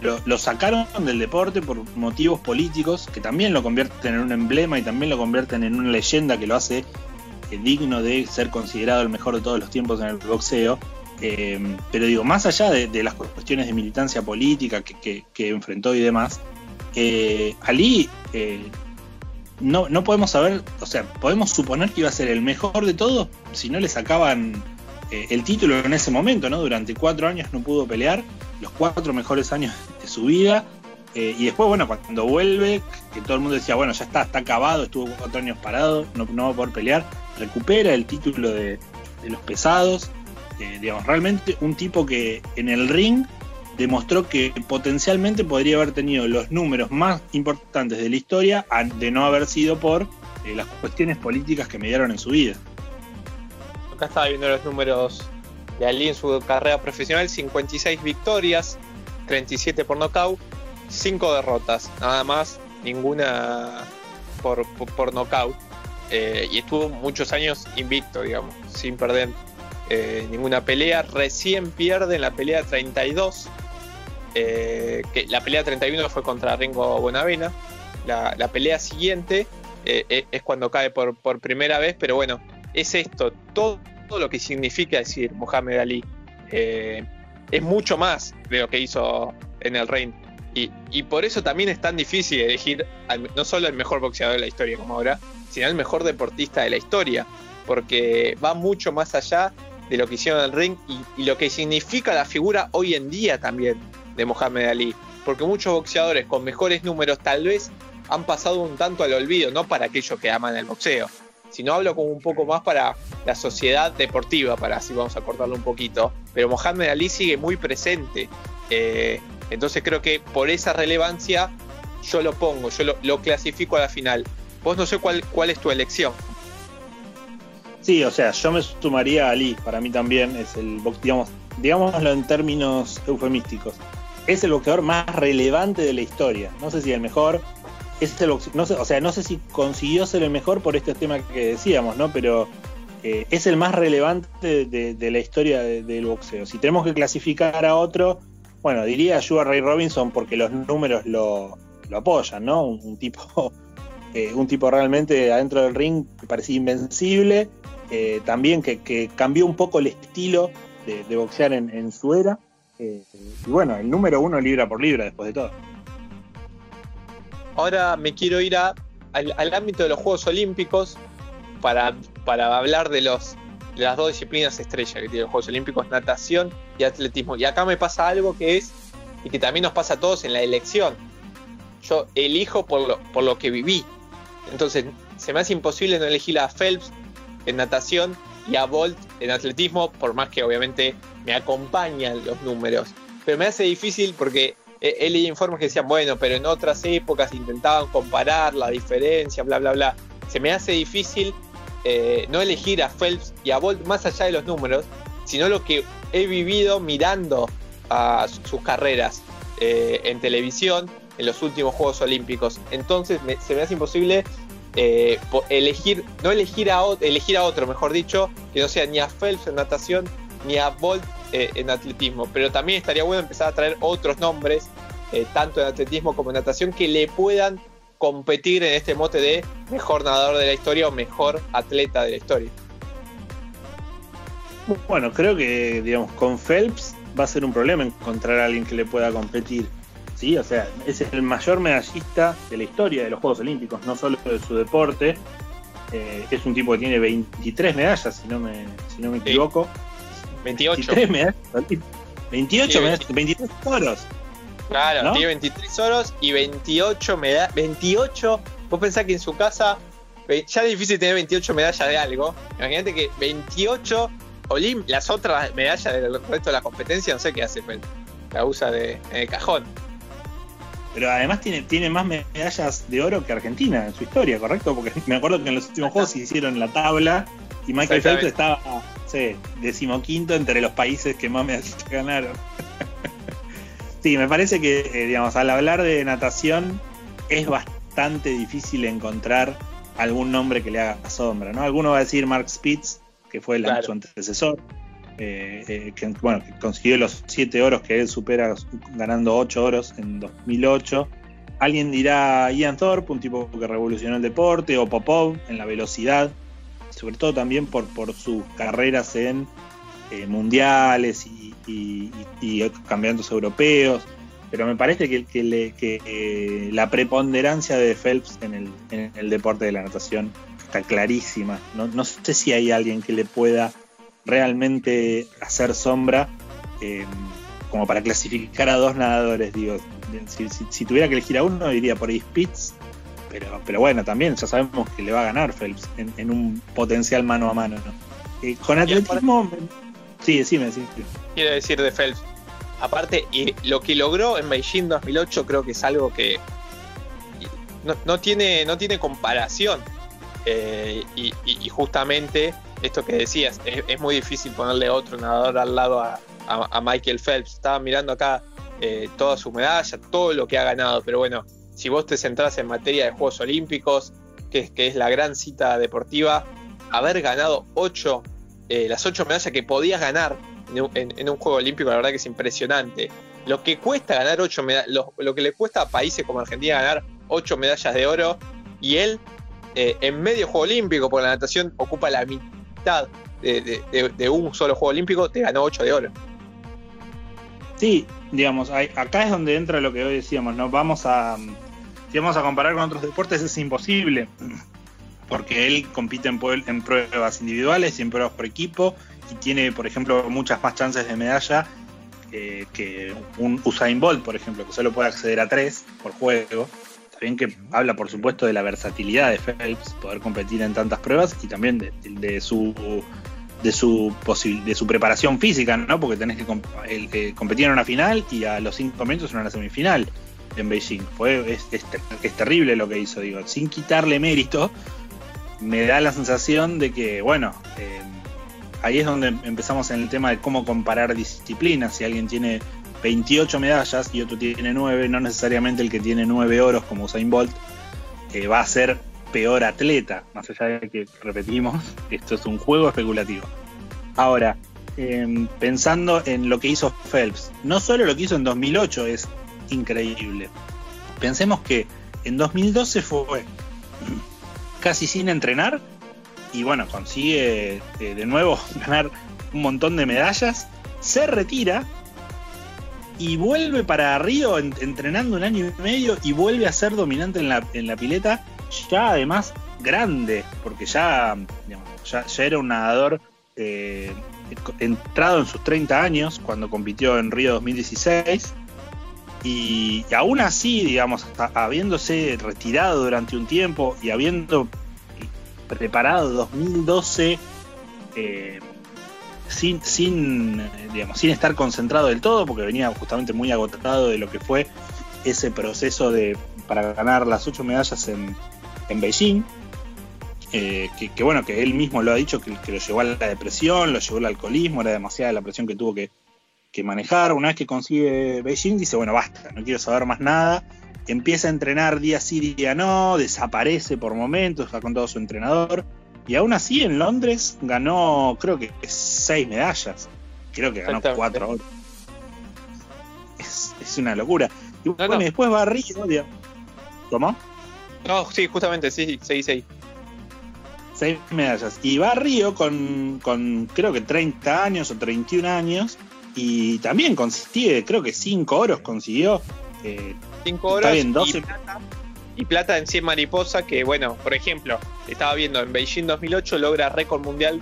[SPEAKER 2] lo, sacaron del deporte por motivos políticos que también lo convierten en un emblema y también lo convierten en una leyenda que lo hace digno de ser considerado el mejor de todos los tiempos en el boxeo. Eh, pero digo, más allá de, las cuestiones de militancia política que, enfrentó y demás, eh, Ali eh, no, no podemos saber, o sea, podemos suponer que iba a ser el mejor de todos si no le sacaban el título en ese momento, ¿no? Durante cuatro años no pudo pelear, los cuatro mejores años de su vida. y después, bueno, cuando vuelve, que todo el mundo decía, bueno, ya está, está acabado, estuvo cuatro años parado, no, no va a poder pelear recupera el título de, los pesados. Eh, digamos, realmente un tipo que en el ring demostró que potencialmente podría haber tenido los números más importantes de la historia de no haber sido por eh, las cuestiones políticas que mediaron en su vida.
[SPEAKER 1] Acá estaba viendo los números de Ali en su carrera profesional, 56 victorias, 37 por nocaut, 5 derrotas, nada más, ninguna por, por, nocaut. Eh, y estuvo muchos años invicto, digamos, sin perder eh, ninguna pelea. Recién pierde en la pelea 32, que la pelea 31 fue contra Ringo Bonavena. La, la pelea siguiente eh, es cuando cae por, por, primera vez, pero bueno, es esto, todo, lo que significa decir Mohamed Ali. Eh, es mucho más de lo que hizo en el Reino. Y, por eso también es tan difícil elegir no solo el mejor boxeador de la historia como ahora, sino el mejor deportista de la historia, porque va mucho más allá de lo que hicieron en el ring y, y lo que significa la figura hoy en día también de Mohamed Ali. Porque muchos boxeadores con mejores números tal vez han pasado un tanto al olvido, no para aquellos que aman el boxeo, sino hablo como un poco más para la sociedad deportiva, para así vamos a cortarlo un poquito. Pero Mohamed Ali sigue muy presente. Eh, entonces creo que por esa relevancia yo lo pongo, yo lo, clasifico a la final. Vos no sé cuál, cuál es tu elección.
[SPEAKER 2] Sí, o sea, yo me sumaría a Ali, para mí también es el digamos, digámoslo en términos eufemísticos. Es el boxeador más relevante de la historia. No sé si el mejor, no sé, o sea, no sé si consiguió ser el mejor por este tema que decíamos, ¿no? Pero eh, es el más relevante de, la historia del boxeo. Si tenemos que clasificar a otro, bueno, diría Sugar Ray Robinson porque los números lo, apoyan, ¿no? Un, tipo, eh, un tipo realmente adentro del ring que parecía invencible, eh, también que, cambió un poco el estilo de, boxear en, en su era. y bueno, el número uno libra por libra después de todo
[SPEAKER 1] ahora me quiero ir al, ámbito de los Juegos Olímpicos para, hablar de, las dos disciplinas estrellas que tienen los Juegos Olímpicos, natación y atletismo. Y acá me pasa algo que es, y que también nos pasa a todos en la elección. Yo elijo por lo, por lo que viví. Entonces, se me hace imposible no elegir a Phelps en natación y a Bolt en atletismo, por más que obviamente me acompañan los números. Pero me hace difícil porque he leído informes que decían, bueno, pero en otras épocas intentaban comparar la diferencia, bla, bla, bla. Se me hace difícil eh, no elegir a Phelps y a Bolt más allá de los números, sino lo que he vivido mirando a sus carreras eh, en televisión en los últimos Juegos Olímpicos. Entonces se me hace imposible eh, elegir, no elegir a, elegir a otro, mejor dicho, que no sea ni a Phelps en natación ni a Bolt eh, en atletismo. Pero también estaría bueno empezar a traer otros nombres, eh, tanto en atletismo como en natación, que le puedan competir en este mote de mejor nadador de la historia o mejor atleta de la historia.
[SPEAKER 2] Bueno, creo que digamos con Phelps va a ser un problema encontrar a alguien que le pueda competir. Sí, o sea, es el mayor medallista de la historia de los Juegos Olímpicos, no solo de su deporte. Eh, es un tipo que tiene 23 medallas, si no me, si no me equivoco.
[SPEAKER 1] 28.
[SPEAKER 2] 28, 23 oros.
[SPEAKER 1] Claro, tiene 23 oros y 28 medallas. 28. Vos pensás que en su casa ya es difícil tener 28 medallas de algo. Imagínate que 28 Olim, las otras medallas del resto de la competencia, no sé qué hace, pero la usa de, en el cajón.
[SPEAKER 2] Pero además tiene, tiene más medallas de oro que Argentina en su historia, ¿correcto? Porque me acuerdo que en los últimos juegos se hicieron la tabla y Michael Phelps estaba sí, decimoquinto entre los países que más me ganaron. sí, me parece que, eh, digamos, al hablar de natación es bastante difícil encontrar algún nombre que le haga sombra, ¿no? Alguno va a decir Mark Spitz, que fue el, su antecesor, eh, eh, que, bueno, que consiguió los siete oros que él supera ganando ocho oros en 2008. Alguien dirá Ian Thorpe, un tipo que revolucionó el deporte, o Popov en la velocidad, sobre todo también por, por sus carreras en eh, mundiales y, campeonatos europeos. Pero me parece que, eh, la preponderancia de Phelps en el, deporte de la natación está clarísima. No, sé si hay alguien que le pueda realmente hacer sombra eh, como para clasificar a dos nadadores. Digo, si, tuviera que elegir a uno, diría por ahí Spitz pero, pero bueno, también ya sabemos que le va a ganar Phelps en, un potencial mano a mano. ¿no? Eh, con atletismo. Sí, decime, sí.
[SPEAKER 1] Quiere decir de Phelps. aparte, y lo que logró en Beijing 2008 creo que es algo que no, tiene, no tiene comparación. Eh, y, justamente esto que decías, es, muy difícil ponerle otro nadador al lado a, Michael Phelps. Estaba mirando acá eh, toda su medalla, todo lo que ha ganado, pero bueno, si vos te centrás en materia de Juegos Olímpicos, que, que es la gran cita deportiva, haber ganado ocho, eh, las ocho medallas que podías ganar en, un Juego Olímpico, la verdad que es impresionante. Lo que cuesta ganar ocho medallas, lo, que le cuesta a países como Argentina ganar ocho medallas de oro, y él eh, en medio Juego Olímpico, porque la natación ocupa la mitad de, un solo Juego Olímpico, te ganó ocho de oro.
[SPEAKER 2] Sí, digamos, acá es donde entra lo que hoy decíamos, ¿no? Vamos a. Si vamos a comparar con otros deportes, es imposible. Porque él compite en, en pruebas individuales y en pruebas por equipo y tiene, por ejemplo, muchas más chances de medalla que un Usain Bolt, por ejemplo, que solo puede acceder a tres por juego. También que habla, por supuesto, de la versatilidad de Phelps, poder competir en tantas pruebas y también de, su de su de su preparación física, ¿no? Porque tenés que competir en una final y a los cinco minutos en una semifinal en Beijing. Fue, es, es, terrible lo que hizo, digo, sin quitarle mérito, me da la sensación de que, bueno, eh, ahí es donde empezamos en el tema de cómo comparar disciplinas. Si alguien tiene 28 medallas y otro tiene 9, no necesariamente el que tiene 9 oros como Usain Bolt eh, va a ser peor atleta, más allá de que repetimos, esto es un juego especulativo. Ahora, em, pensando en lo que hizo Phelps, no solo lo que hizo en 2008 es increíble. Pensemos que en 2012 fue casi sin entrenar y bueno, consigue eh, de nuevo ganar un montón de medallas, se retira y vuelve para Río entrenando un año y medio y vuelve a ser dominante en la, en la pileta, ya además grande, porque ya, ya, era un nadador eh, entrado en sus 30 años cuando compitió en Río 2016. Y, y aún así, digamos, habiéndose retirado durante un tiempo y habiendo preparado 2012 eh, sin, sin, digamos, sin estar concentrado del todo, porque venía justamente muy agotado de lo que fue ese proceso de, para ganar las ocho medallas en, en Beijing. Eh, que, bueno, que él mismo lo ha dicho, que, lo llevó a la depresión, lo llevó al alcoholismo, era demasiada la presión que tuvo que, que manejar. Una vez que consigue Beijing, dice, bueno, basta, no quiero saber más nada empieza a entrenar día sí, día no, desaparece por momentos, está con todo su entrenador. Y aún así en Londres ganó, creo que seis medallas. Creo que ganó cuatro. Es, es una locura. Y bueno, después va a Río. ¿Cómo?
[SPEAKER 1] No, sí, justamente, sí, seis, seis.
[SPEAKER 2] Seis medallas. Y va a Río con, con creo que 30 años o 31 años. Y también consigue, creo que cinco oros consiguió.
[SPEAKER 1] Eh, 5 horas y, plata, en 100 mariposa, que bueno, por ejemplo, estaba viendo en Beijing 2008 logra récord mundial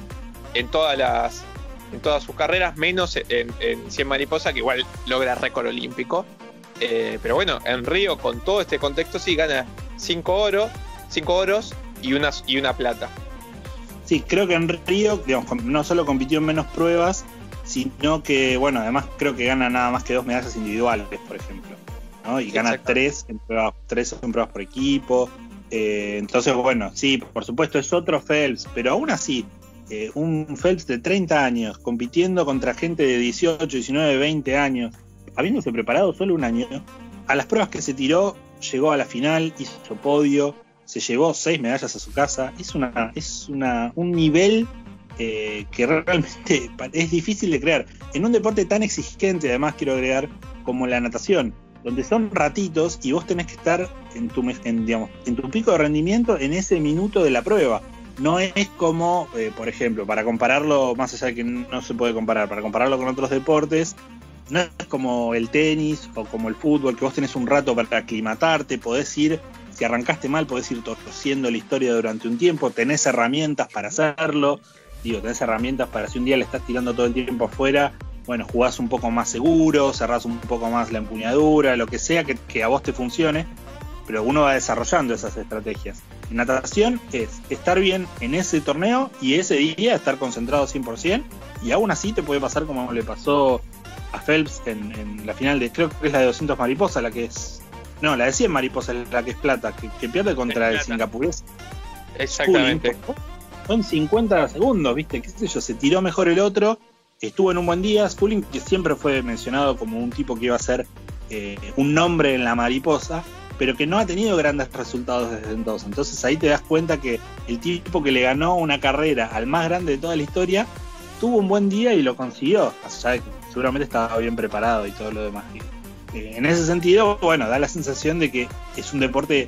[SPEAKER 1] en todas las en todas sus carreras, menos en, 100 mariposa, que igual logra récord olímpico. Eh, pero bueno, en Río, con todo este contexto, sí gana 5 oro, cinco oros y, unas, y una plata.
[SPEAKER 2] Sí, creo que en Río, digamos, no solo compitió en menos pruebas, sino que, bueno, además creo que gana nada más que dos medallas individuales, por ejemplo. Y gana tres en, pruebas, tres en pruebas por equipo. Eh, entonces, bueno, sí, por supuesto es otro Phelps, pero aún así, eh, un Phelps de 30 años compitiendo contra gente de 18, 19, 20 años, habiéndose preparado solo un año, a las pruebas que se tiró, llegó a la final, hizo podio, se llevó seis medallas a su casa. Es, una, es una, un nivel eh, que realmente es difícil de creer. En un deporte tan exigente, además, quiero agregar, como la natación donde son ratitos y vos tenés que estar en tu, pico de rendimiento en ese minuto de la prueba. No es como, eh, por ejemplo, para compararlo, más allá de que no se puede comparar, para compararlo con otros deportes, no es como el tenis o como el fútbol, que vos tenés un rato para aclimatarte, podés ir, si arrancaste mal, podés ir torciendo la historia durante un tiempo, tenés herramientas para hacerlo, digo, tenés herramientas para si un día le estás tirando todo el tiempo afuera, bueno, jugás un poco más seguro, cerrás un poco más la empuñadura, lo que sea que, a vos te funcione, pero uno va desarrollando esas estrategias. natación es estar bien en ese torneo y ese día estar concentrado 100% y aún así te puede pasar como le pasó a Phelps en, la final de, creo que es la de 200 mariposas, la que es, no, la de 100 mariposas, la que es plata, que, pierde contra el singapurés.
[SPEAKER 1] Exactamente.
[SPEAKER 2] Son 50 segundos, ¿viste? ¿Qué sé yo? Se tiró mejor el otro, estuvo en un buen día. Schooling, que siempre fue mencionado como un tipo que iba a ser eh, un nombre en la mariposa, pero que no ha tenido grandes resultados desde entonces. Entonces ahí te das cuenta que el tipo que le ganó una carrera al más grande de toda la historia tuvo un buen día y lo consiguió. seguramente estaba bien preparado y todo lo demás. Eh, en ese sentido, bueno, da la sensación de que es un deporte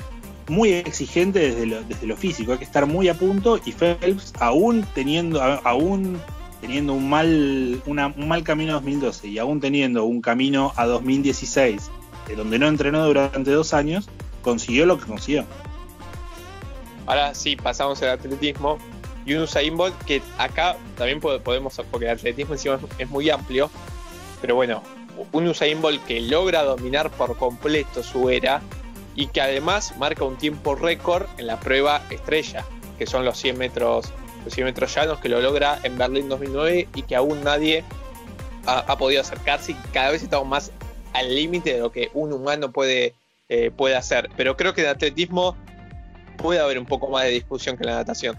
[SPEAKER 2] muy exigente desde lo, desde lo físico, hay que estar muy a punto y Phelps aún teniendo, aún teniendo un mal, un mal camino a 2012 y aún teniendo un camino a 2016 donde no entrenó durante dos años, consiguió lo que consiguió.
[SPEAKER 1] Ahora sí, pasamos al atletismo. Y un Usain Bolt que acá también podemos, porque el atletismo encima es muy amplio, pero bueno, un Usain Bolt que logra dominar por completo su era y que además marca un tiempo récord en la prueba estrella, que son los 100 metros, los 100 metros llanos, que lo logra en Berlín 2009 y que aún nadie ha, podido acercarse y cada vez estamos más al límite de lo que un humano puede, eh, puede hacer. Pero creo que en atletismo puede haber un poco más de discusión que en la natación.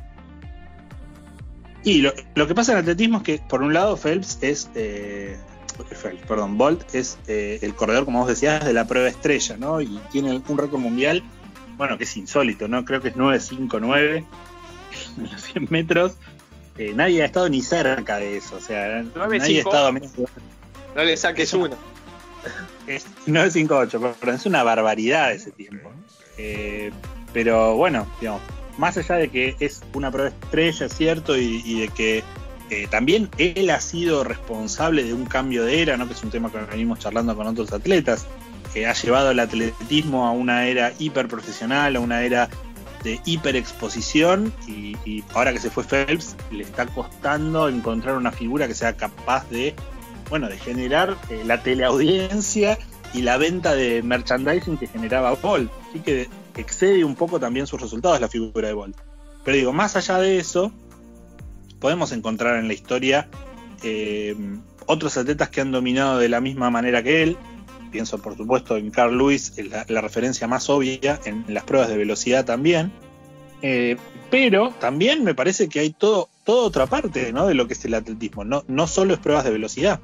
[SPEAKER 2] Y lo, que pasa en atletismo es que, por un lado, Phelps es. Eh, Perdón, Bolt es eh, el corredor, como vos decías, de la prueba estrella, ¿no? Y tiene un récord mundial, bueno, que es insólito, ¿no? Creo que es 9.59 en los 100 metros. nadie ha estado ni cerca de eso, o sea, nadie ha estado
[SPEAKER 1] No le saques uno.
[SPEAKER 2] Es 958, pero es una barbaridad ese tiempo. Eh, pero bueno, digamos, más allá de que es una prueba estrella, cierto, y, de que eh, también él ha sido responsable de un cambio de era, ¿no? que es un tema que venimos charlando con otros atletas, que ha llevado el atletismo a una era hiper profesional, a una era de hiperexposición y, y ahora que se fue Phelps le está costando encontrar una figura que sea capaz de bueno, de generar eh, la teleaudiencia y la venta de merchandising que generaba Bolt. Así que excede un poco también sus resultados la figura de Bolt. Pero digo, más allá de eso, podemos encontrar en la historia eh, otros atletas que han dominado de la misma manera que él. Pienso, por supuesto, en Carl Lewis, la, la referencia más obvia, en, las pruebas de velocidad también. Eh, pero también me parece que hay todo, toda otra parte ¿no? de lo que es el atletismo. No, no solo es pruebas de velocidad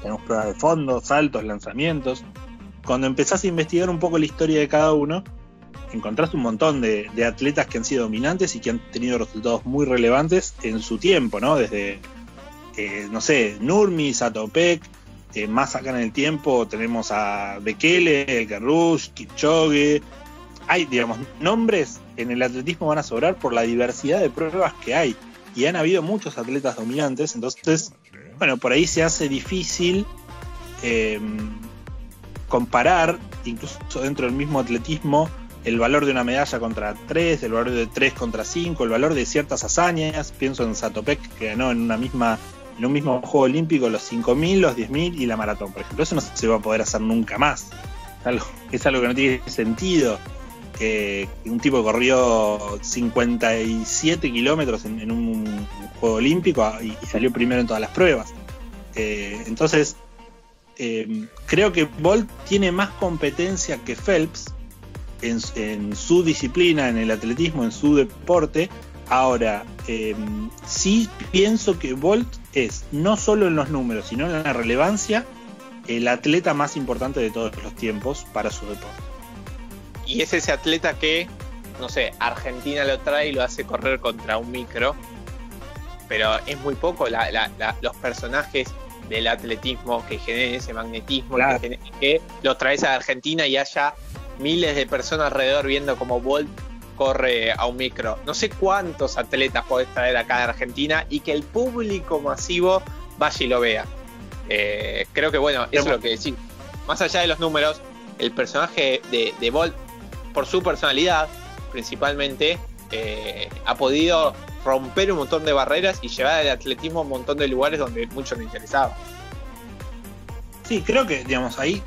[SPEAKER 2] tenemos pruebas de fondo, saltos, lanzamientos. Cuando empezás a investigar un poco la historia de cada uno, encontraste un montón de, atletas que han sido dominantes y que han tenido resultados muy relevantes en su tiempo, ¿no? Desde, eh, no sé, Nurmi, Satopek, eh, más acá en el tiempo tenemos a Bekele, El Rush, Kipchoge. Hay, digamos, nombres en el atletismo van a sobrar por la diversidad de pruebas que hay. Y han habido muchos atletas dominantes, entonces bueno, por ahí se hace difícil em, comparar, incluso dentro del mismo atletismo, el valor de una medalla contra tres, el valor de tres contra cinco, el valor de ciertas hazañas. Pienso en Satopek, que ganó en una misma en un mismo juego olímpico los 5.000, los 10.000 y la maratón, por ejemplo. Eso no se va a poder hacer nunca más. Es algo, que no tiene sentido. que un tipo corrió 57 kilómetros en, un Juego Olímpico y, salió primero en todas las pruebas. Eh, entonces, eh, creo que Bolt tiene más competencia que Phelps en, su disciplina, en el atletismo, en su deporte. Ahora, eh, sí pienso que Bolt es, no solo en los números, sino en la relevancia, el atleta más importante de todos los tiempos para su deporte.
[SPEAKER 1] Y es ese atleta que, no sé, Argentina lo trae y lo hace correr contra un micro pero es muy poco los personajes del atletismo que generen ese magnetismo, que, los traes a Argentina y haya miles de personas alrededor viendo cómo Bolt corre a un micro. No sé cuántos atletas podés traer acá de Argentina y que el público masivo vaya y lo vea. Eh, creo que bueno, eso es lo que decís. Más allá de los números, el personaje de, Bolt, por su personalidad principalmente, eh, ha podido romper un montón de barreras y llevar al atletismo a un montón de lugares donde mucho le interesaba.
[SPEAKER 2] Sí, creo que, digamos, ahí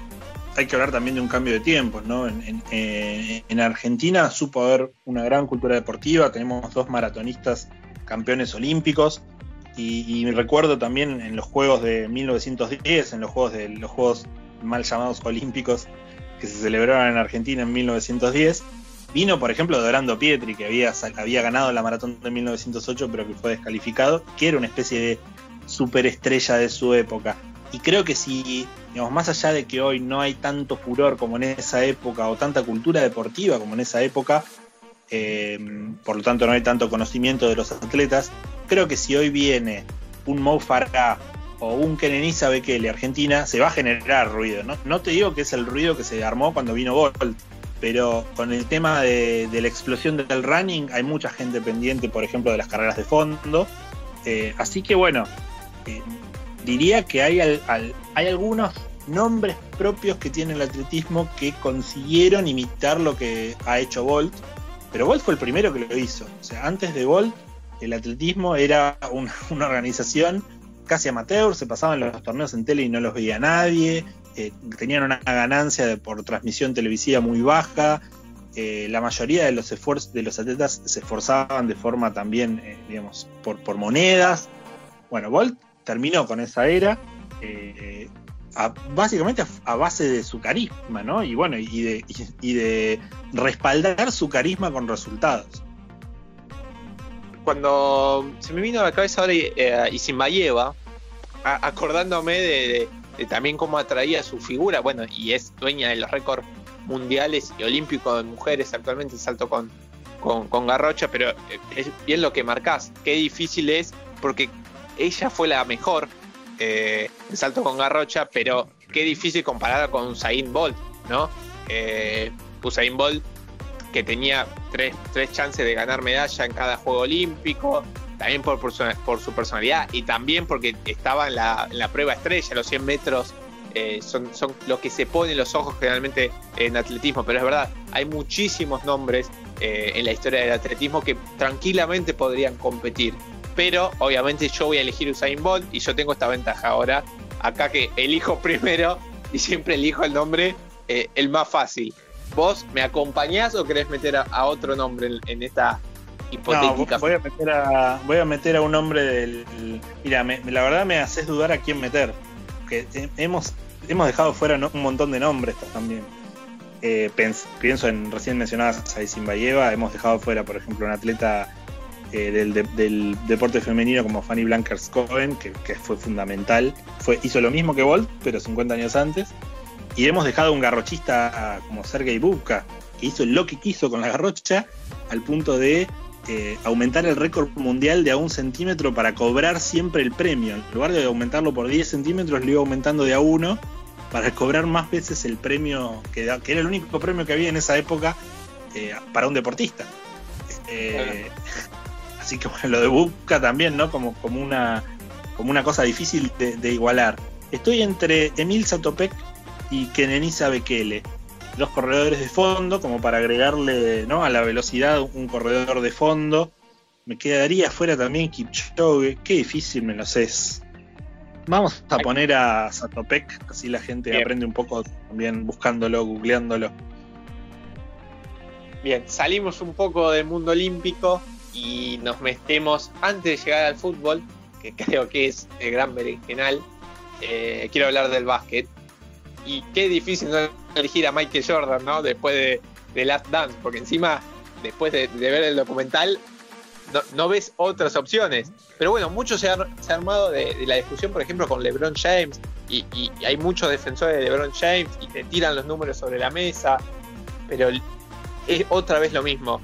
[SPEAKER 2] hay que hablar también de un cambio de tiempos, ¿no? En, eh, Argentina supo haber una gran cultura deportiva, tenemos dos maratonistas campeones olímpicos, Y, recuerdo también en los juegos de 1910, en los juegos de los juegos mal llamados olímpicos que se celebraron en Argentina en 1910, vino por ejemplo Dorando Pietri, que había ganado la maratón de 1908 pero que fue descalificado, que era una especie de superestrella de su época. Y creo que si, digamos, más allá de que hoy no hay tanto furor como en esa época, o tanta cultura deportiva como en esa época, eh, por lo tanto no hay tanto conocimiento de los atletas, creo que si hoy viene un Mo Farah o un Kenenisa Bekele Argentina, se va a generar ruido. ¿no? no te digo que es el ruido que se armó cuando vino Bolt, pero con el tema de, la explosión del running hay mucha gente pendiente, por ejemplo, de las carreras de fondo. Eh, así que bueno, eh, diría que hay, algunos nombres propios que tiene el atletismo que consiguieron imitar lo que ha hecho Bolt, pero Bolt fue el primero que lo hizo. O sea, antes de Bolt, el atletismo era una, organización casi amateur, se pasaban los torneos en tele y no los veía nadie, eh, tenían una ganancia por transmisión televisiva muy baja, eh, la mayoría de los esfuerzos de los atletas se esforzaban de forma también, eh, digamos, por, por monedas. Bueno, Bolt terminó con esa era, eh, básicamente a, base de su carisma, ¿no? Y bueno, y de, y, de respaldar su carisma con resultados.
[SPEAKER 1] Cuando se me vino a la cabeza ahora eh, Isimbayeva, acordándome de, también cómo atraía su figura, bueno, y es dueña de los récords mundiales y olímpicos de mujeres actualmente, salto con, con, con Garrocha, pero eh, es bien lo que marcás, qué difícil es, porque ella fue la mejor eh, en salto con garrocha, pero qué difícil compararla con Usain Bolt, ¿no? Eh, Usain Bolt que tenía tres, chances de ganar medalla en cada Juego Olímpico, también por, por, su, personalidad y también porque estaba en la, prueba estrella, los 100 metros eh, son, son lo que se pone en los ojos generalmente en atletismo, pero es verdad, hay muchísimos nombres eh, en la historia del atletismo que tranquilamente podrían competir pero obviamente yo voy a elegir Usain Bolt y yo tengo esta ventaja ahora, acá que elijo primero y siempre elijo el nombre eh, el más fácil. ¿Vos me acompañás o querés meter a, otro nombre en, esta hipotética?
[SPEAKER 2] No, voy a meter a, voy a meter a un nombre del. Mira, la verdad me haces dudar a quién meter. Que hemos, hemos dejado fuera un montón de nombres también. Eh, pienso en recién mencionadas a Isimbayeva, hemos dejado fuera, por ejemplo, un atleta eh, del, deporte femenino como Fanny Blankers Cohen, que, fue fundamental. Fue, hizo lo mismo que Bolt, pero 50 años antes. Y hemos dejado un garrochista como Sergei Bubka, que hizo lo que quiso con la garrocha, al punto de eh, aumentar el récord mundial de a un centímetro para cobrar siempre el premio. En lugar de aumentarlo por 10 centímetros, lo iba aumentando de a uno para cobrar más veces el premio, que, era el único premio que había en esa época eh, para un deportista. Así que bueno, lo de Busca también, ¿no? Como, como, una, como una cosa difícil de, igualar. Estoy entre Emil Satopek y Kenenisa Bekele. Dos corredores de fondo, como para agregarle ¿no? a la velocidad un corredor de fondo. Me quedaría afuera también Kipchoge. Qué difícil me lo sé. Vamos a poner a Satopek, así la gente aprende un poco también buscándolo, googleándolo.
[SPEAKER 1] Bien, salimos un poco del mundo olímpico y nos metemos antes de llegar al fútbol, que creo que es el gran berenjenal, eh, quiero hablar del básquet. Y qué difícil no elegir a Michael Jordan, ¿no? Después de, Last Dance, porque encima, después de, ver el documental, no, ves otras opciones. Pero bueno, mucho se ha, armado de, la discusión, por ejemplo, con LeBron James, y, hay muchos defensores de LeBron James y te tiran los números sobre la mesa, pero es otra vez lo mismo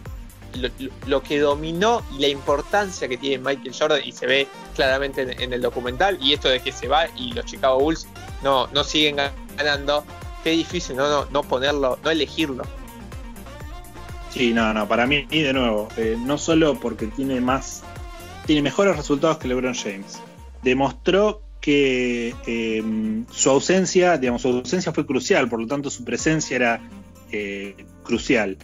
[SPEAKER 1] lo, que dominó y la importancia que tiene Michael Jordan y se ve claramente en, el documental y esto de que se va y los Chicago Bulls no, no siguen ganando, qué difícil no, no, ponerlo, no elegirlo.
[SPEAKER 2] Sí, no, no, para mí de nuevo, eh, no solo porque tiene más, tiene mejores resultados que LeBron James, demostró que eh, su ausencia, digamos, su ausencia fue crucial, por lo tanto su presencia era eh, crucial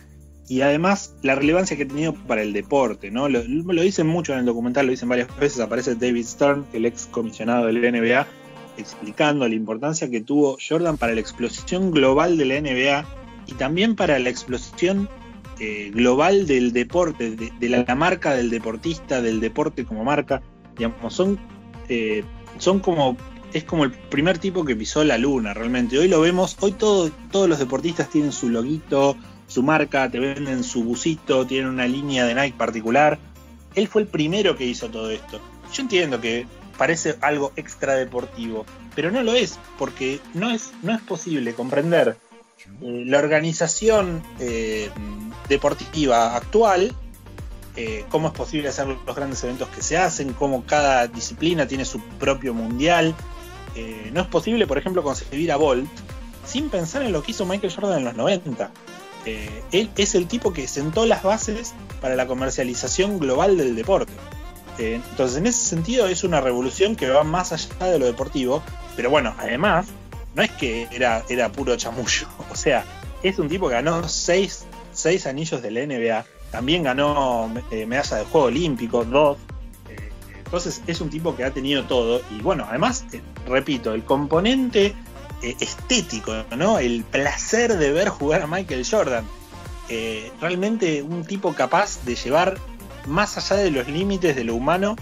[SPEAKER 2] y además la relevancia que ha tenido para el deporte, ¿no? Lo, dicen mucho en el documental, lo dicen varias veces, aparece David Stern, el ex comisionado del NBA, explicando la importancia que tuvo Jordan para la explosión global de la NBA y también para la explosión eh, global del deporte, de, la, marca del deportista, del deporte como marca. Digamos, son, eh, son como es como el primer tipo que pisó la luna, realmente. Hoy lo vemos, hoy todos los deportistas tienen su loguito, su marca, te venden su busito, tienen una línea de Nike particular. Él fue el primero que hizo todo esto. Yo entiendo que parece algo extra deportivo, pero no lo es, porque no es, no es posible comprender eh, la organización eh, deportiva actual, eh, cómo es posible hacer los grandes eventos que se hacen, cómo cada disciplina tiene su propio mundial. no es posible, por ejemplo, concebir a Bolt sin pensar en lo que hizo Michael Jordan en los 90. Él es el tipo que sentó las bases para la comercialización global del deporte. entonces, en ese sentido, es una revolución que va más allá de lo deportivo, pero bueno, además, no es que era, era puro chamullo. O sea, es un tipo que ganó seis, anillos de la NBA. También ganó eh, medalla de Juego Olímpico, dos. Eh, entonces es un tipo que ha tenido todo. Y bueno, además, eh, repito, el componente estético, ¿no? El placer de ver jugar a Michael Jordan. realmente un tipo capaz de llevar más allá de los límites de lo humano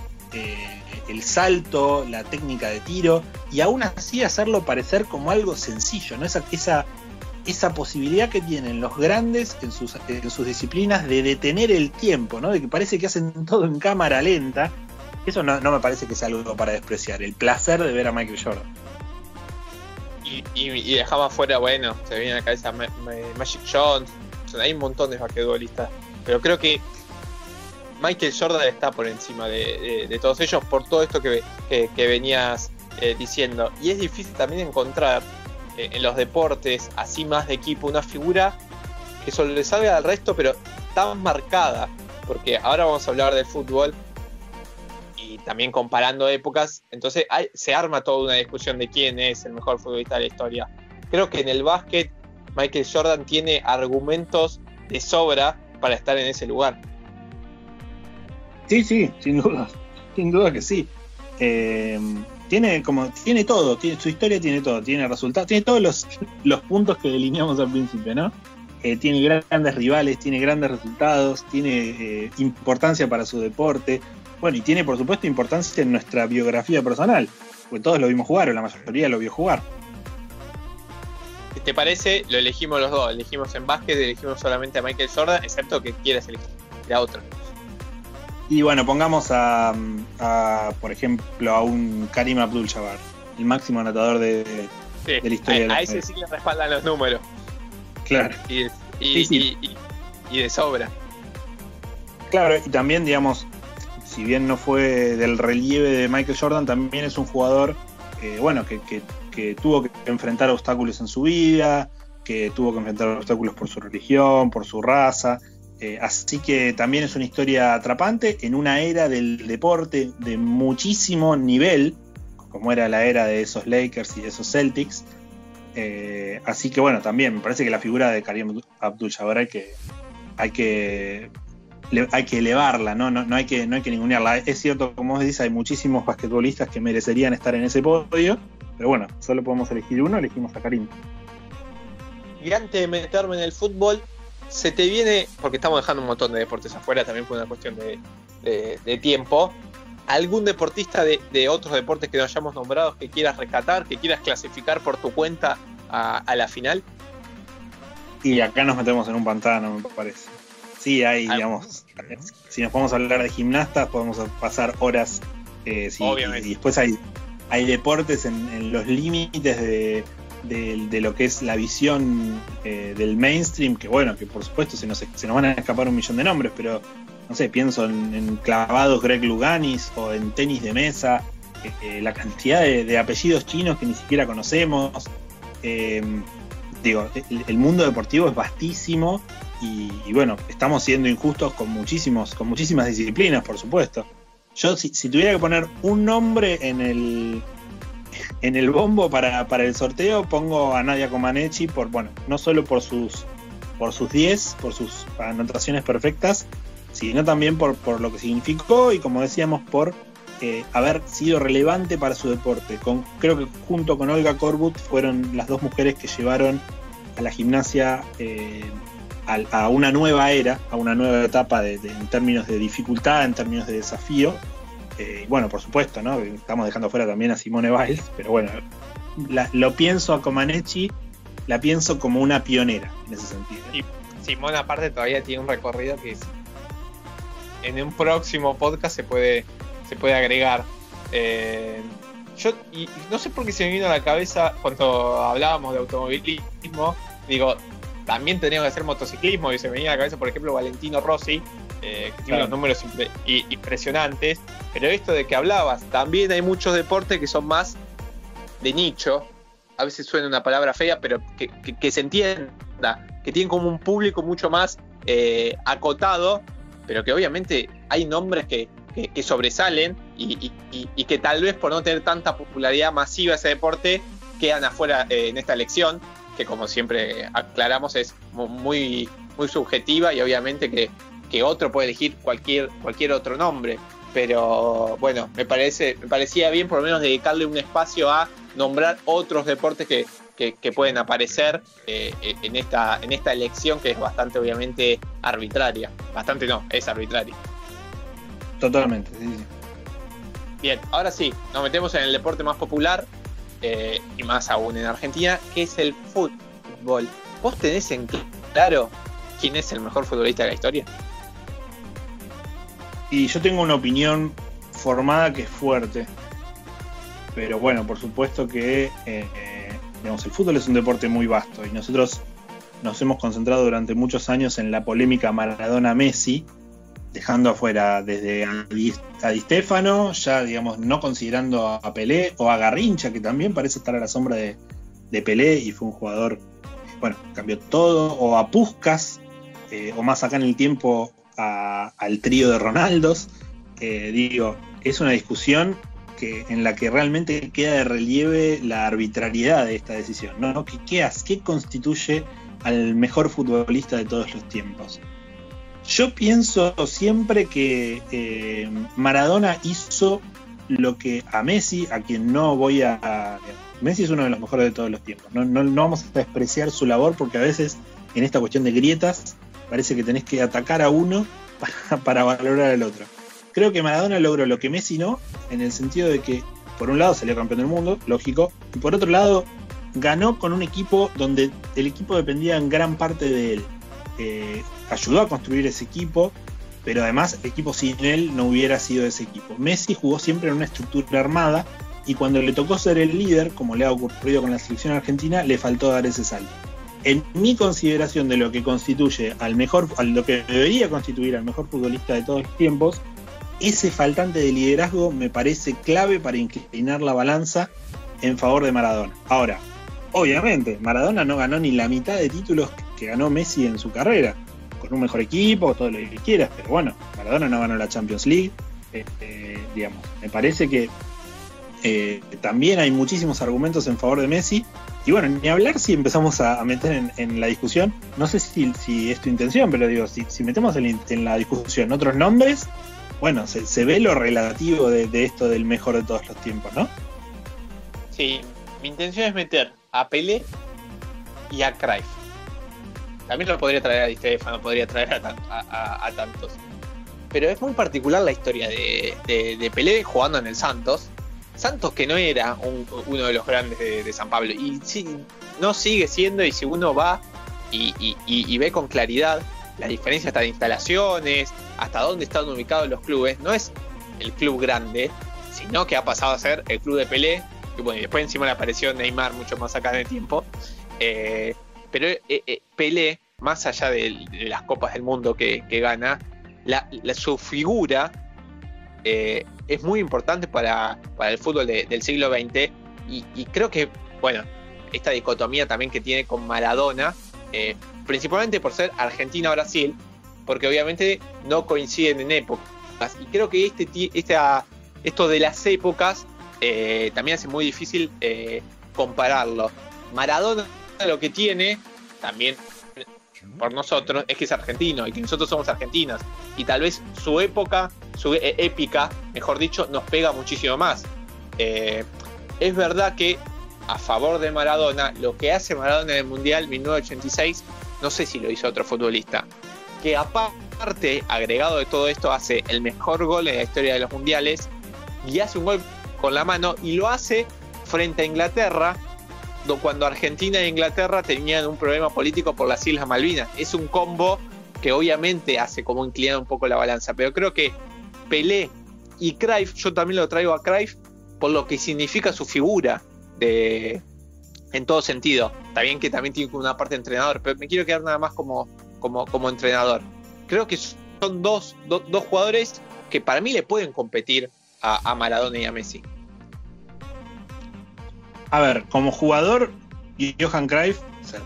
[SPEAKER 2] el salto, la técnica de tiro, y aún así hacerlo parecer como algo sencillo, ¿no? Esa, esa, esa posibilidad que tienen los grandes en sus, en sus disciplinas de detener el tiempo, ¿no? De que parece que hacen todo en cámara lenta. Eso no, me parece que sea algo para despreciar. El placer de ver a Michael Jordan.
[SPEAKER 1] Y, y, dejamos afuera, bueno, se viene a la cabeza Magic Johnson, hay un montón de basquetbolistas. Pero creo que Michael Jordan está por encima de, todos ellos por todo esto que, venías eh, diciendo. Y es difícil también encontrar eh, en los deportes, así más de equipo, una figura que salga al resto, pero tan marcada. Porque ahora vamos a hablar del fútbol y también comparando épocas. Entonces se arma toda una discusión de quién es el mejor futbolista de la historia. Creo que en el básquet Michael Jordan tiene argumentos de sobra para estar en ese lugar.
[SPEAKER 2] Sí, sí, sin duda. Sin duda que sí. Eh, tiene como tiene todo, tiene, su historia tiene todo, tiene resultados, tiene todos los, los puntos que delineamos al principio, ¿no? Eh, tiene grandes rivales, tiene grandes resultados, tiene eh, importancia para su deporte, bueno, y tiene por supuesto importancia en nuestra biografía personal, porque todos lo vimos jugar, o la mayoría lo vio jugar.
[SPEAKER 1] ¿Te parece? Lo elegimos los dos, elegimos en básquet, elegimos solamente a Michael Jordan, excepto que quieras elegir a otro.
[SPEAKER 2] Y bueno, pongamos a, por ejemplo, a un Karim Abdul-Jabbar, el máximo anotador de, la historia.
[SPEAKER 1] A, a ese sí le respaldan los números.
[SPEAKER 2] Claro.
[SPEAKER 1] Y, de sobra.
[SPEAKER 2] Claro, y también, digamos, si bien no fue del relieve de Michael Jordan, también es un jugador, bueno, que, tuvo que enfrentar obstáculos en su vida, que tuvo que enfrentar obstáculos por su religión, por su raza eh, así que también es una historia atrapante en una era del deporte de muchísimo nivel, como era la era de esos Lakers y de esos Celtics. Eh, así que bueno, también me parece que la figura de Karim Abdul-Jabbar hay que, hay que hay que elevarla, ¿no? No, hay que, no hay que ningunearla. Es cierto, como vos decís, hay muchísimos basquetbolistas que merecerían estar en ese podio, pero bueno, solo podemos elegir uno, elegimos a Karim.
[SPEAKER 1] Y antes de meterme en el fútbol, se te viene, porque estamos dejando un montón de deportes afuera, también por una cuestión de, tiempo, algún deportista de, otros deportes que no hayamos nombrado que quieras rescatar, que quieras clasificar por tu cuenta a, la final?
[SPEAKER 2] Y acá nos metemos en un pantano, me parece. Sí, hay, digamos, si nos podemos hablar de gimnastas, podemos pasar horas. Eh, y después hay, hay deportes en los límites de, de, lo que es la visión eh, del mainstream, que bueno, que por supuesto se nos, se nos van a escapar un millón de nombres, pero no sé, pienso en, clavados Greg Luganis o en tenis de mesa, eh, eh, la cantidad de, apellidos chinos que ni siquiera conocemos. Em, digo, el, mundo deportivo es vastísimo y, bueno, estamos siendo injustos con muchísimos, con muchísimas disciplinas, por supuesto. Yo si tuviera que poner un nombre en el, en el bombo para, el sorteo pongo a Nadia Comaneci por, bueno, no solo por sus por sus 10, por sus anotaciones perfectas, sino también por, por lo que significó y como decíamos por eh, haber sido relevante para su deporte. Con, creo que junto con Olga Korbut fueron las dos mujeres que llevaron a la gimnasia eh, a, una nueva era, a una nueva etapa en términos de dificultad, en términos de desafío, Eh, bueno, por supuesto, ¿no? Estamos dejando fuera también a Simone Biles, pero bueno, lo pienso a Comaneci, la pienso como una pionera en ese sentido.
[SPEAKER 1] Y Simone aparte todavía tiene un recorrido que en un próximo podcast se puede, se puede agregar. Eh, yo y no sé por qué se me vino a la cabeza cuando hablábamos de automovilismo, digo, también tendríamos que hacer motociclismo y se me venía a la cabeza, por ejemplo, Valentino Rossi, eh, que tiene unos números impresionantes, pero esto de que hablabas, también hay muchos deportes que son más de nicho, a veces suena una palabra fea, pero que, se entienda, que tienen como un público mucho más eh, acotado, pero que obviamente hay nombres que, sobresalen y, que tal vez por no tener tanta popularidad masiva ese deporte quedan afuera eh, en esta elección que como siempre aclaramos es muy, muy subjetiva y obviamente que, otro puede elegir cualquier, cualquier otro nombre. Pero bueno, me parece, me parecía bien por lo menos dedicarle un espacio a nombrar otros deportes que, pueden aparecer eh, en, esta, en esta elección que es bastante obviamente arbitraria. Bastante no, es arbitraria.
[SPEAKER 2] Totalmente, sí, sí.
[SPEAKER 1] Bien, ahora sí, nos metemos en el deporte más popular, eh, y más aún en Argentina, que es el fútbol. ¿Vos tenés en claro quién es el mejor futbolista de la historia?
[SPEAKER 2] Y yo tengo una opinión formada que es fuerte. Pero bueno, por supuesto que eh, digamos, el fútbol es un deporte muy vasto y nosotros nos hemos concentrado durante muchos años en la polémica Maradona-Messi, dejando afuera desde a Di, Stefano, ya digamos no considerando a Pelé o a Garrincha, que también parece estar a la sombra de, Pelé y fue un jugador, bueno, cambió todo, o a Puskas, eh, o más acá en el tiempo al trío de Ronaldos. digo, es una discusión que, en la que realmente queda de relieve la arbitrariedad de esta decisión, ¿no? ¿Qué, qué, qué constituye al mejor futbolista de todos los tiempos? Yo pienso siempre que eh, Maradona hizo lo que a Messi, a quien no voy a... Messi es uno de los mejores de todos los tiempos. No, vamos a despreciar su labor porque a veces en esta cuestión de grietas parece que tenés que atacar a uno para, valorar al otro. Creo que Maradona logró lo que Messi no, en el sentido de que por un lado salió campeón del mundo, lógico, y por otro lado ganó con un equipo donde el equipo dependía en gran parte de él. Eh, ayudó a construir ese equipo, pero además el equipo sin él no hubiera sido ese equipo. Messi jugó siempre en una estructura armada y cuando le tocó ser el líder, como le ha ocurrido con la selección argentina, le faltó dar ese salto. En mi consideración de lo que constituye al mejor, a lo que debería constituir al mejor futbolista de todos los tiempos, ese faltante de liderazgo me parece clave para inclinar la balanza en favor de Maradona. Ahora, obviamente, Maradona no ganó ni la mitad de títulos que ganó Messi en su carrera con un mejor equipo, todo lo que quieras, pero bueno, Maradona no ganó la Champions League. Este, digamos, me parece que eh, también hay muchísimos argumentos en favor de Messi. Y bueno, ni hablar si empezamos a, meter en, la discusión, no sé si, es tu intención, pero digo, si, metemos en, la discusión otros nombres, bueno, se, ve lo relativo de, de, esto del mejor de todos los tiempos, ¿no?
[SPEAKER 1] Sí, mi intención es meter a Pelé y a Cruyff. También lo podría traer a Di Stefano, podría traer a, tantos. Pero es muy particular la historia de, Pelé jugando en el Santos. Santos que no era uno de los grandes de, San Pablo. Y sí, no sigue siendo, y si uno va y, ve con claridad la diferencia hasta de instalaciones, hasta dónde están ubicados los clubes, no es el club grande, sino que ha pasado a ser el club de Pelé. Y bueno, y después encima le apareció Neymar mucho más acá en el tiempo. Eh, pero eh, eh, Pelé, más allá de, las copas del mundo que, gana, su figura eh, es muy importante para, el fútbol del siglo XX y, creo que, bueno, esta dicotomía también que tiene con Maradona, principalmente por ser Argentina-Brasil, porque obviamente no coinciden en épocas. Y creo que este, esto de las épocas también hace muy difícil compararlo. Maradona lo que tiene, también por nosotros, es que es argentino y que nosotros somos argentinos. Y tal vez su época, su e, épica, mejor dicho, nos pega muchísimo más. Eh, es verdad que a favor de Maradona, lo que hace Maradona en el Mundial 1986, no sé si lo hizo otro futbolista. Que aparte, agregado de todo esto, hace el mejor gol en la historia de los mundiales y hace un gol con la mano y lo hace frente a Inglaterra, cuando Argentina e Inglaterra tenían un problema político por las Islas Malvinas. Es un combo que obviamente hace como inclinar un poco la balanza, pero creo que Pelé y Cruyff, yo también lo traigo a Cruyff por lo que significa su figura de, en todo sentido. Está bien que también tiene una parte de entrenador, pero me quiero quedar nada más como, como, como entrenador. Creo que son dos, dos jugadores que para mí le pueden competir a, a Maradona y a Messi.
[SPEAKER 2] A ver, como jugador, Johan Cruyff,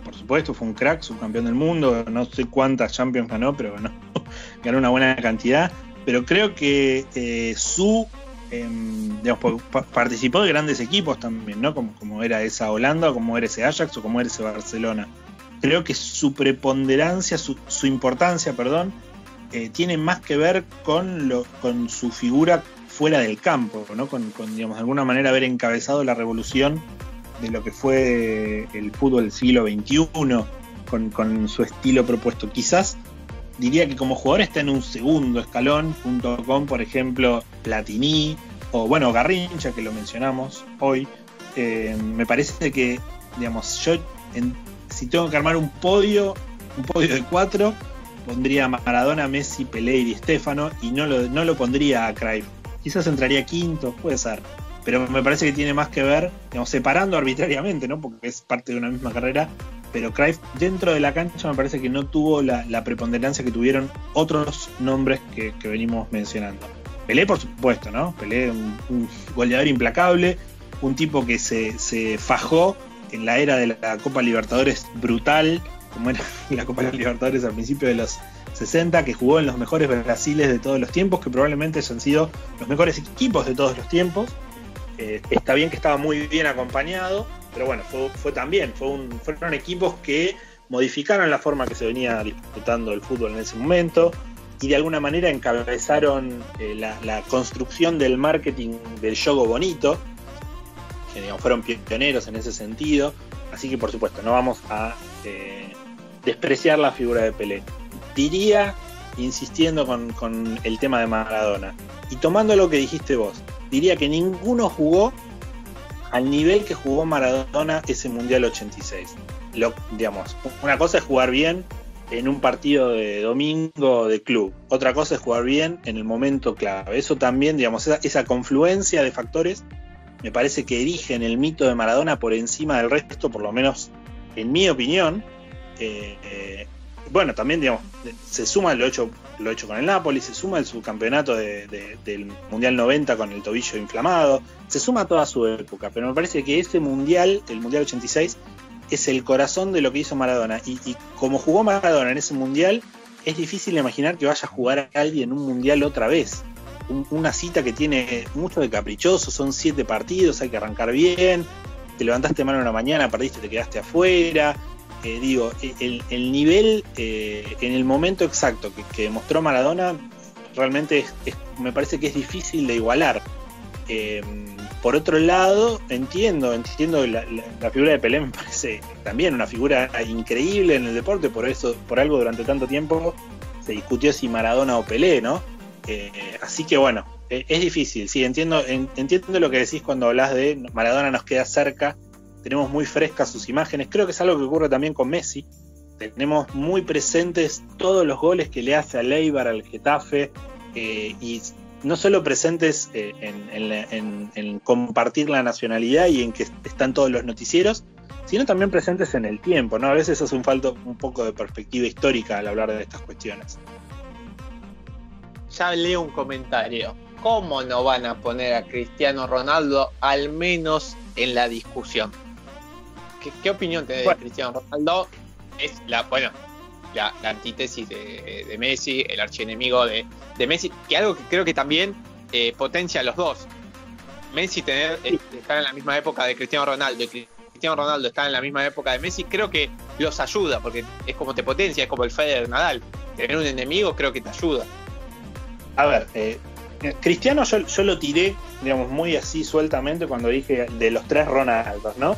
[SPEAKER 2] por supuesto, fue un crack, subcampeón del mundo, no sé cuántas Champions ganó, pero ganó, ganó una buena cantidad. Pero creo que eh, su em, digamos, participó de grandes equipos también, ¿no? Como, como era esa Holanda, como era ese Ajax o como era ese Barcelona. Creo que su preponderancia, su, importancia, perdón, eh, tiene más que ver con, lo, con su figura fuera del campo, ¿no? Con, digamos, de alguna manera haber encabezado la revolución de lo que fue el fútbol del siglo XXI, con, su estilo propuesto. Quizás diría que como jugador está en un segundo escalón, junto con, por ejemplo, Platini o, bueno, Garrincha, que lo mencionamos hoy. Eh, me parece que, digamos, yo, si tengo que armar un podio, un podio de cuatro, pondría Maradona, Messi, Pelé y Stefano y no lo, no lo pondría a Cruyff quizás entraría quinto, puede ser. Pero me parece que tiene más que ver, digamos, separando arbitrariamente, ¿no? Porque es parte de una misma carrera. Pero Cruyff dentro de la cancha me parece que no tuvo la, preponderancia que tuvieron otros nombres que, venimos mencionando. Pelé, por supuesto, ¿no? Pelé, un, goleador implacable, un tipo que se, se fajó en la era de la Copa Libertadores brutal, como era la Copa Libertadores al principio de los 60, que jugó en los mejores Brasiles de todos los tiempos, que probablemente hayan sido los mejores equipos de todos los tiempos. Eh, está bien que estaba muy bien acompañado, pero bueno, fue, también, fueron equipos que modificaron la forma que se venía disputando el fútbol en ese momento y de alguna manera encabezaron eh, la, construcción del marketing del juego bonito, que fueron pioneros en ese sentido. Así que por supuesto, no vamos a eh, despreciar la figura de Pelé diría, insistiendo con, el tema de Maradona, y tomando lo que dijiste vos, diría que ninguno jugó al nivel que jugó Maradona ese Mundial 86. Lo, digamos, una cosa es jugar bien en un partido de domingo de club, otra cosa es jugar bien en el momento clave. Eso también, digamos, esa, confluencia de factores me parece que erigen el mito de Maradona por encima del resto, por lo menos en mi opinión. Eh, eh, bueno, también, digamos, se suma lo hecho, lo hecho con el Napoli, se suma el subcampeonato del Mundial 90 con el tobillo inflamado, se suma toda su época, pero me parece que ese Mundial, el Mundial 86, es el corazón de lo que hizo Maradona. Y, como jugó Maradona en ese Mundial, es difícil imaginar que vaya a jugar a alguien en un Mundial otra vez. una cita que tiene mucho de caprichoso, son siete partidos, hay que arrancar bien, te levantaste mal una mañana, perdiste, te quedaste afuera digo, el, nivel eh, en el momento exacto que, demostró Maradona realmente me parece que es difícil de igualar. Eh, por otro lado, entiendo, entiendo la, figura de Pelé me parece también una figura increíble en el deporte, por eso, por algo durante tanto tiempo se discutió si Maradona o Pelé, ¿no? Eh, así que bueno, es difícil, sí, entiendo, entiendo lo que decís cuando hablas de Maradona nos queda cerca tenemos muy frescas sus imágenes. Creo que es algo que ocurre también con Messi. Tenemos muy presentes todos los goles que le hace a Leibar, al Getafe, eh, y no solo presentes eh, en, compartir la nacionalidad y en que están todos los noticieros, sino también presentes en el tiempo. ¿no? A veces hace un falta un poco de perspectiva histórica al hablar de estas cuestiones.
[SPEAKER 1] Ya leo un comentario. ¿Cómo no van a poner a Cristiano Ronaldo al menos en la discusión? ¿Qué, opinión te da de Cristiano Ronaldo? Es la, bueno, la, antítesis de, Messi, el archienemigo de, de Messi, que algo que creo que también eh, potencia a los dos. Messi tener, eh, estar en la misma época de Cristiano Ronaldo y Cristiano Ronaldo estar en la misma época de Messi, creo que los ayuda, porque es como te potencia, es como el Federer Nadal. Tener un enemigo creo que te ayuda.
[SPEAKER 2] A ver, eh, Cristiano yo, yo, lo tiré, digamos, muy así sueltamente cuando dije de los tres Ronaldos, ¿no?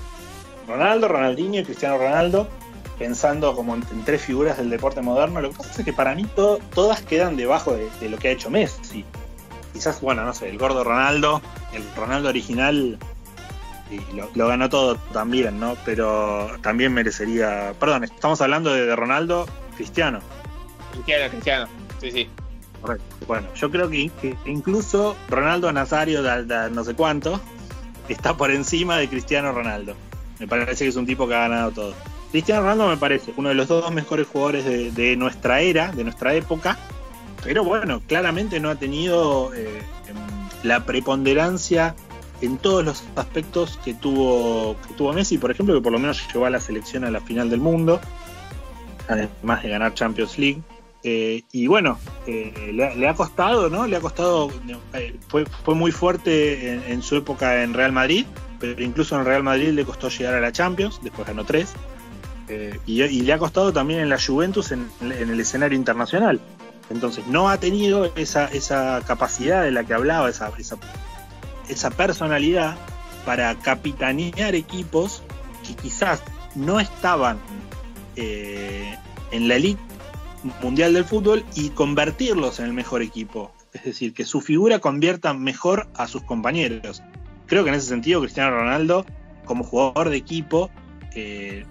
[SPEAKER 2] Ronaldo, Ronaldinho y Cristiano Ronaldo, pensando como en, tres figuras del deporte moderno. Lo que pasa es que para mí todas quedan debajo de, lo que ha hecho Messi. quizás, bueno, no sé, el gordo Ronaldo, el Ronaldo original, lo, ganó todo también, ¿no? Pero también merecería. Perdón, estamos hablando de, Ronaldo Cristiano.
[SPEAKER 1] Cristiano, Cristiano, sí, sí.
[SPEAKER 2] Correcto. Bueno, yo creo que, incluso Ronaldo Nazario, no sé cuánto, está por encima de Cristiano Ronaldo. Me parece que es un tipo que ha ganado todo. Cristiano Ronaldo me parece uno de los dos mejores jugadores de, nuestra era, de nuestra época, pero bueno, claramente no ha tenido eh, la preponderancia en todos los aspectos que tuvo, que tuvo Messi, por ejemplo, que por lo menos llevó a la selección a la final del mundo, además de ganar Champions League. Eh, y bueno, eh, le, ha costado, ¿no? Le ha costado, fue, fue muy fuerte en, su época en Real Madrid, pero incluso en Real Madrid le costó llegar a la Champions, después ganó tres. Eh, y, le ha costado también en la Juventus en, el escenario internacional. Entonces no ha tenido esa, esa capacidad de la que hablaba, esa, esa, personalidad para capitanear equipos que quizás no estaban eh, en la elite mundial del fútbol y convertirlos en el mejor equipo. Es decir, que su figura convierta mejor a sus compañeros. Creo que en ese sentido Cristiano Ronaldo, como jugador de equipo,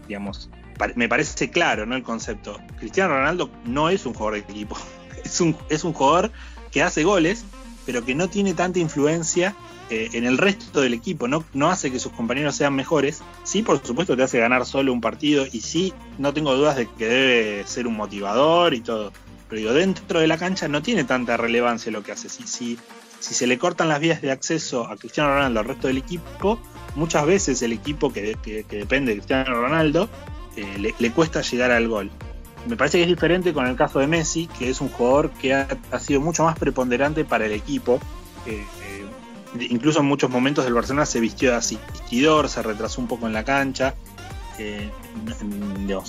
[SPEAKER 2] digamos, me parece claro ¿no? el concepto. Cristiano Ronaldo no es un jugador de equipo, es un, es un jugador que hace goles, pero que no tiene tanta influencia eh, en el resto del equipo, no, no hace que sus compañeros sean mejores. Sí, por supuesto, te hace ganar solo un partido y sí, no tengo dudas de que debe ser un motivador y todo. Pero digo, dentro de la cancha no tiene tanta relevancia lo que hace. Si, si, si se le cortan las vías de acceso a Cristiano Ronaldo al resto del equipo, muchas veces el equipo que, que depende de Cristiano Ronaldo eh, le, cuesta llegar al gol. Me parece que es diferente con el caso de Messi, que es un jugador que ha, sido mucho más preponderante para el equipo. Eh, incluso en muchos momentos del Barcelona se vistió de asistidor, se retrasó un poco en la cancha, eh,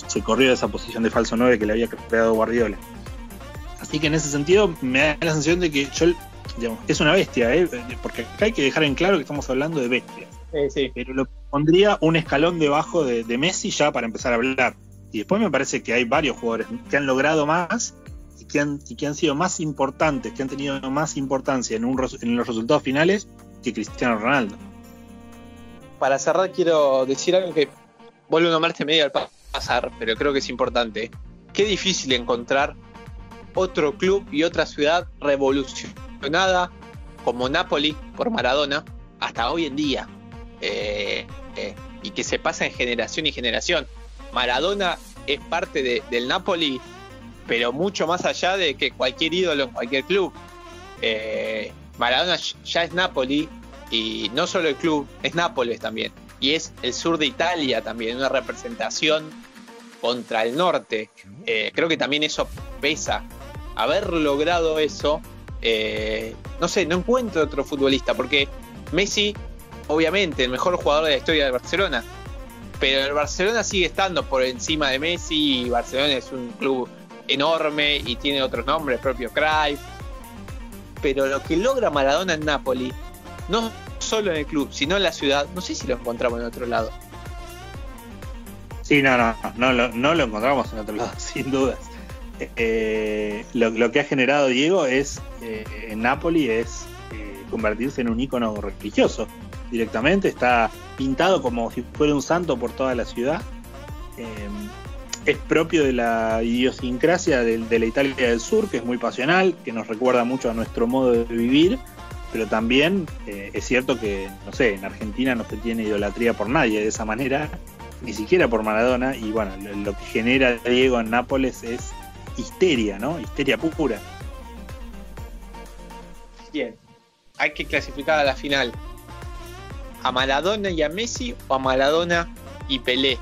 [SPEAKER 2] se corrió de esa posición de falso 9 que le había creado Guardiola. Así que en ese sentido me da la sensación de que yo, es una bestia, porque hay que dejar en claro que estamos hablando de bestias. Pero lo pondría un escalón debajo de, Messi ya para empezar a hablar. Y después me parece que hay varios jugadores que han logrado más y que han, que han sido más importantes, que han tenido más importancia en, en los resultados finales que Cristiano Ronaldo.
[SPEAKER 1] Para cerrar, quiero decir algo que vuelvo a nombrarte medio al pasar, pero creo que es importante. Qué difícil encontrar otro club y otra ciudad revolucionada como Napoli por Maradona hasta hoy en día. Eh, eh, y que se pasa en generación y generación. Maradona es parte del Napoli, pero mucho más allá de que cualquier ídolo en cualquier club. Eh, Maradona ya es Napoli y no solo el club, es Nápoles también. Y es el sur de Italia también, una representación contra el norte. creo que también eso pesa. Haber logrado eso, no sé, no encuentro otro futbolista, porque Messi obviamente, el mejor jugador de la historia del Barcelona. Pero el Barcelona sigue estando por encima de Messi y Barcelona es un club enorme y tiene otros nombres, propio Cruyff. Pero lo que logra Maradona en Napoli, no solo en el club, sino en la ciudad, no sé si lo encontramos en otro lado.
[SPEAKER 2] Sí, no, no, no, no, lo encontramos en otro lado, sin dudas. Eh, lo, que ha generado Diego es eh, en Napoli es eh, convertirse en un ícono religioso directamente, está pintado como si fuera un santo por toda la ciudad. Es propio de la idiosincrasia de, la Italia del Sur, que es muy pasional, que nos recuerda mucho a nuestro modo de vivir, pero también es cierto que, no sé, en Argentina no se tiene idolatría por nadie de esa manera, ni siquiera por Maradona, y bueno, lo, que genera Diego en Nápoles es histeria, ¿no? Histeria pura.
[SPEAKER 1] Bien, hay que clasificar a la final a Maradona y a Messi o a Maradona y Pelé?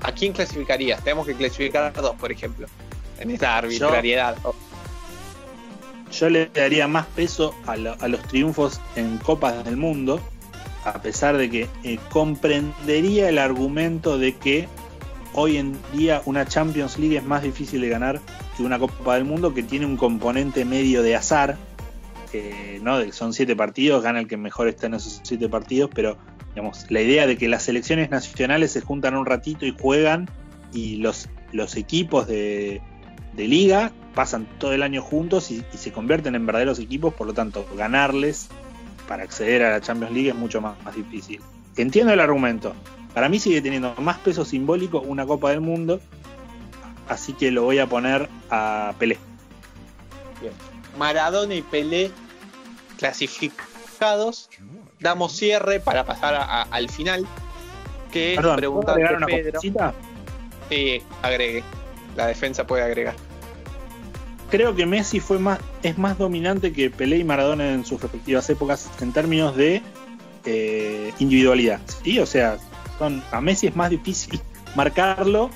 [SPEAKER 1] ¿A quién clasificarías? Tenemos que clasificar a dos, por ejemplo, en esta arbitrariedad.
[SPEAKER 2] Yo, le daría más peso a, los triunfos en Copas del Mundo, a pesar de que eh, comprendería el argumento de que hoy en día una Champions League es más difícil de ganar que una Copa del Mundo que tiene un componente medio de azar, ¿no? son siete partidos, gana el que mejor está en esos siete partidos, pero digamos, la idea de que las selecciones nacionales se juntan un ratito y juegan y los, los equipos de, liga pasan todo el año juntos y, y, se convierten en verdaderos equipos, por lo tanto, ganarles para acceder a la Champions League es mucho más, más difícil. Entiendo el argumento. Para mí sigue teniendo más peso simbólico una Copa del Mundo, así que lo voy a poner a Pelé.
[SPEAKER 1] Bien. Maradona y Pelé clasificados. Damos cierre para pasar a- al final. Que es
[SPEAKER 2] Perdón, ¿puedo
[SPEAKER 1] preguntarte,
[SPEAKER 2] agregar una
[SPEAKER 1] Pedro.
[SPEAKER 2] cosita?
[SPEAKER 1] Sí, agregue. La defensa puede agregar.
[SPEAKER 2] Creo que Messi fue más, es más dominante que Pelé y Maradona en sus respectivas épocas en términos de eh, individualidad. ¿sí? O sea, a Messi es más difícil marcarlo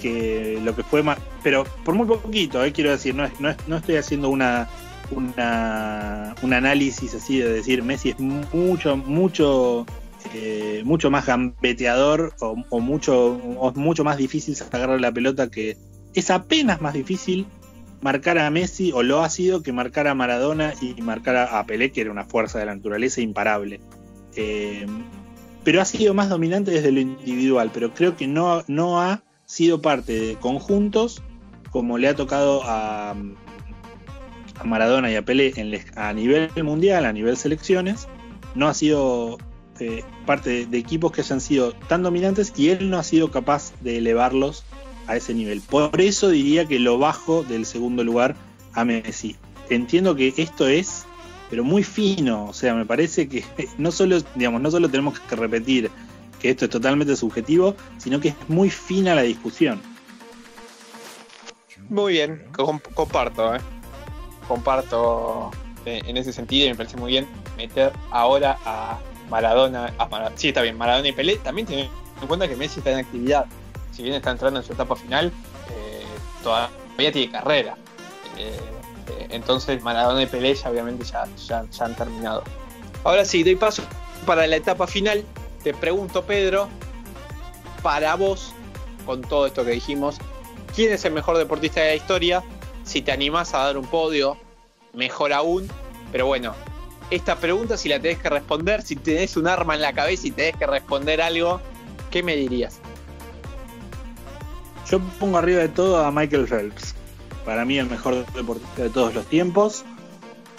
[SPEAKER 2] que lo que fue pero por muy poquito, eh, quiero decir, no, no, no estoy haciendo una, un análisis así de decir Messi es mucho, mucho, eh, mucho más gambeteador o, o mucho, o mucho más difícil sacarle la pelota que es apenas más difícil marcar a Messi, o lo ha sido, que marcar a Maradona y marcar a, a Pelé, que era una fuerza de la naturaleza imparable. Eh, pero ha sido más dominante desde lo individual, pero creo que no, no ha sido parte de conjuntos como le ha tocado a, a Maradona y a Pelé en a nivel mundial, a nivel selecciones. No ha sido eh, parte de, de equipos que hayan sido tan dominantes y él no ha sido capaz de elevarlos a ese nivel. Por eso diría que lo bajo del segundo lugar a Messi. Entiendo que esto es, pero muy fino. O sea, me parece que no solo, digamos, no solo tenemos que repetir que esto es totalmente subjetivo, sino que es muy fina la discusión.
[SPEAKER 1] Muy bien, com- comparto, ¿eh? comparto eh, en ese sentido y me parece muy bien meter ahora a Maradona, sí está bien, Maradona y Pelé, también teniendo en cuenta que Messi está en actividad, si bien está entrando en su etapa final, eh, todavía tiene carrera, eh, entonces Maradona y Pelé ya obviamente ya, ya, ya han terminado. Ahora sí, doy paso para la etapa final, te pregunto Pedro, para vos, con todo esto que dijimos, quién es el mejor deportista de la historia. Si te animás a dar un podio, mejor aún. Pero bueno, esta pregunta, si la tenés que responder, si tenés un arma en la cabeza y tenés que responder algo, ¿qué me dirías?
[SPEAKER 2] Yo pongo arriba de todo a Michael Phelps. Para mí el mejor deportista de todos los tiempos.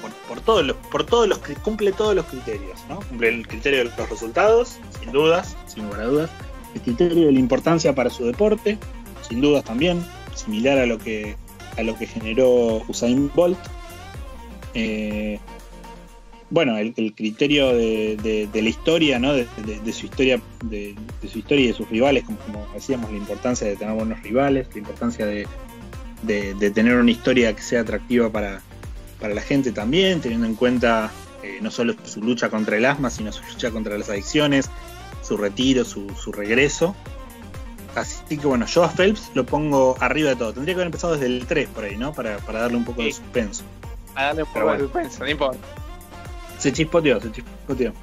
[SPEAKER 2] Por, por todos los, por todos los cumple todos los criterios, ¿no? Cumple el criterio de los resultados, sin dudas, sin lugar a dudas. El criterio de la importancia para su deporte, sin dudas también, similar a lo que a lo que generó Usain Bolt. Eh, bueno, el, criterio de, de- la historia, ¿no? De, su historia, de, su historia y de sus rivales, como decíamos, la importancia de tener buenos rivales, la importancia de, de- de tener una historia que sea atractiva para, para la gente también, teniendo en cuenta eh, no solo su lucha contra el asma, sino su lucha contra las adicciones, su retiro, su, su regreso. Así que bueno, yo a Phelps lo pongo arriba de todo. Tendría que haber empezado desde el 3 por ahí, ¿no? Para, para darle un poco de suspenso.
[SPEAKER 1] A darle un poco de suspenso, no importa.
[SPEAKER 2] Se chispoteó, se chispoteó.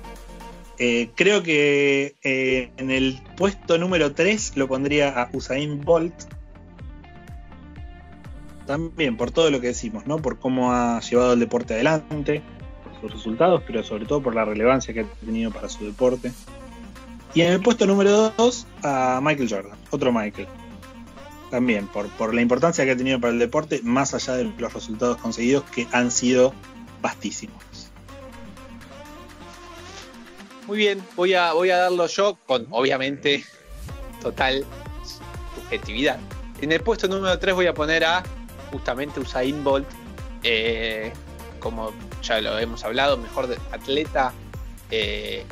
[SPEAKER 2] Eh, creo que eh, en el puesto número 3 lo pondría a Usain Bolt. También por todo lo que decimos, ¿no? Por cómo ha llevado el deporte adelante, por sus resultados, pero sobre todo por la relevancia que ha tenido para su deporte. Y en el puesto número 2 a Michael Jordan, otro Michael. También por, por la importancia que ha tenido para el deporte, más allá de los resultados conseguidos que han sido vastísimos.
[SPEAKER 1] Muy bien, voy a, voy a darlo yo con, obviamente, total subjetividad. En el puesto número 3 voy a poner a justamente Usain Bolt, eh, como ya lo hemos hablado, mejor atleta eh,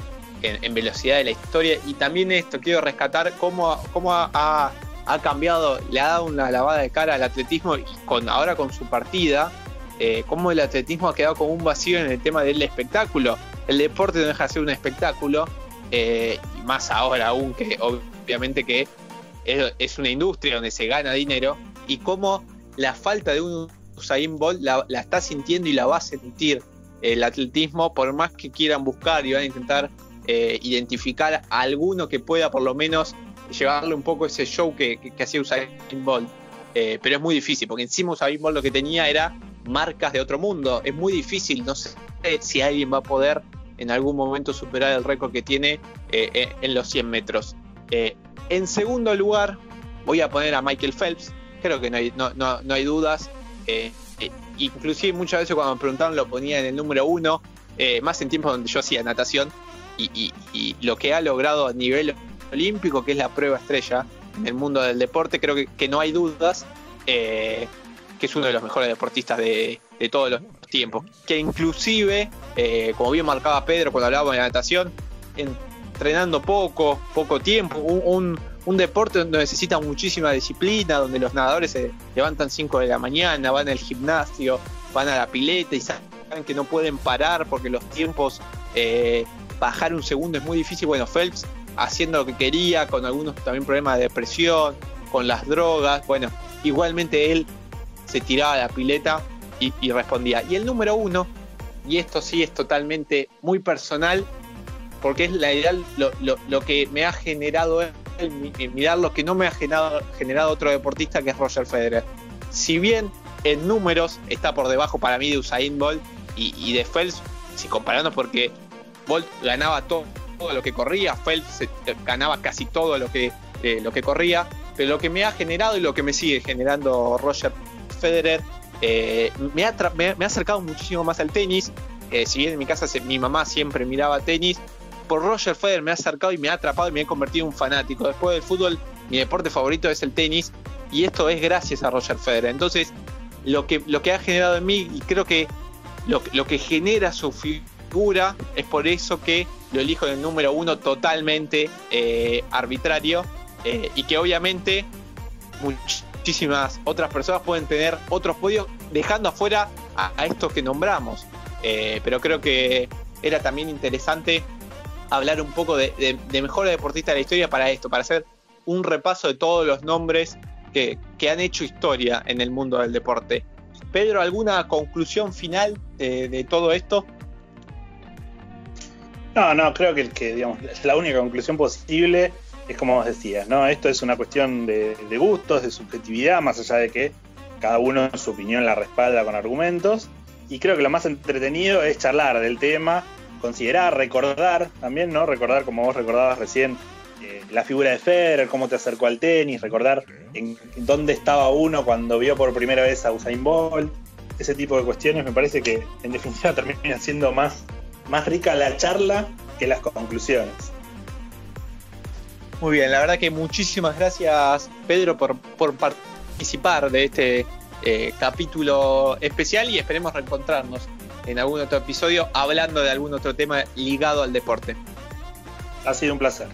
[SPEAKER 1] en, velocidad de la historia. Y también esto, quiero rescatar cómo, cómo ha, ha- ha cambiado, le ha dado una lavada de cara al atletismo y con, ahora con su partida, eh, cómo el atletismo ha quedado como un vacío en el tema del espectáculo. El deporte no deja de ser un espectáculo, y más ahora aún que obviamente que es, es una industria donde se gana dinero, y cómo la falta de un Usain Bolt la, está sintiendo y la va a sentir el atletismo, por más que quieran buscar y van a intentar eh, identificar a alguno que pueda por lo menos llevarle un poco ese show que, hacía Usain Bolt. Eh, pero es muy difícil, porque encima Usain Bolt lo que tenía era marcas de otro mundo. Es muy difícil, no sé si alguien va a poder en algún momento superar el récord que tiene eh, en los 100 metros. En segundo lugar, voy a poner a Michael Phelps. Creo que no hay, no, no- no hay dudas. Eh, eh, inclusive muchas veces cuando me preguntaron lo ponía en el número uno, eh, más en tiempos donde yo hacía natación, y, lo que ha logrado a nivel olímpico, que es la prueba estrella en el mundo del deporte, creo que, no hay dudas que es uno de los mejores deportistas de, todos los tiempos. Que inclusive, como bien marcaba Pedro cuando hablábamos de natación, entrenando poco, poco tiempo, un deporte donde necesita muchísima disciplina, donde los nadadores se levantan 5 de la mañana, van al gimnasio, van a la pileta y saben que no pueden parar porque los tiempos, eh, bajar un segundo es muy difícil. Bueno, Phelps haciendo lo que quería, con algunos también problemas de depresión, con las drogas, bueno, igualmente él se tiraba a la pileta y, y respondía. Y el número uno, y esto sí es totalmente muy personal, porque es la ideal, lo, lo que me ha generado mirar lo que no me ha generado, otro deportista que es Roger Federer. Si bien en números está por debajo para mí de Usain Bolt y, de Phelps, si comparando porque Bolt ganaba todo, lo que corría, Phelps ganaba casi todo lo que, eh, lo que corría, pero lo que me ha generado y lo que me sigue generando Roger Federer eh, me, ha me, ha acercado muchísimo más al tenis. Eh, si bien en mi casa mi mamá siempre miraba tenis, por Roger Federer me ha acercado y me ha atrapado y me he convertido en un fanático. Después del fútbol, mi deporte favorito es el tenis y esto es gracias a Roger Federer. Entonces, lo que, lo que ha generado en mí y creo que lo, que genera su figura es por eso que lo elijo en el número uno totalmente eh, arbitrario eh, y que obviamente muchísimas otras personas pueden tener otros podios dejando afuera a, estos que nombramos. Eh, pero creo que era también interesante hablar un poco de, mejores deportistas de la historia para esto, para hacer un repaso de todos los nombres que, han hecho historia en el mundo del deporte. Pedro, ¿alguna conclusión final de, todo esto?
[SPEAKER 2] No, no, creo que, que digamos, la única conclusión posible es como vos decías, ¿no? Esto es una cuestión de, de, gustos, de subjetividad, más allá de que cada uno su opinión la respalda con argumentos. Y creo que lo más entretenido es charlar del tema considerar, recordar también, ¿no? Recordar, como vos recordabas recién, eh, la figura de Federer, cómo te acercó al tenis, recordar en dónde estaba uno cuando vio por primera vez a Usain Bolt, ese tipo de cuestiones, me parece que en definitiva termina siendo más, más rica la charla que las conclusiones.
[SPEAKER 1] Muy bien, la verdad que muchísimas gracias Pedro por, por participar de este eh, capítulo especial y esperemos reencontrarnos en algún otro episodio hablando de algún otro tema ligado al deporte.
[SPEAKER 2] Ha sido un placer.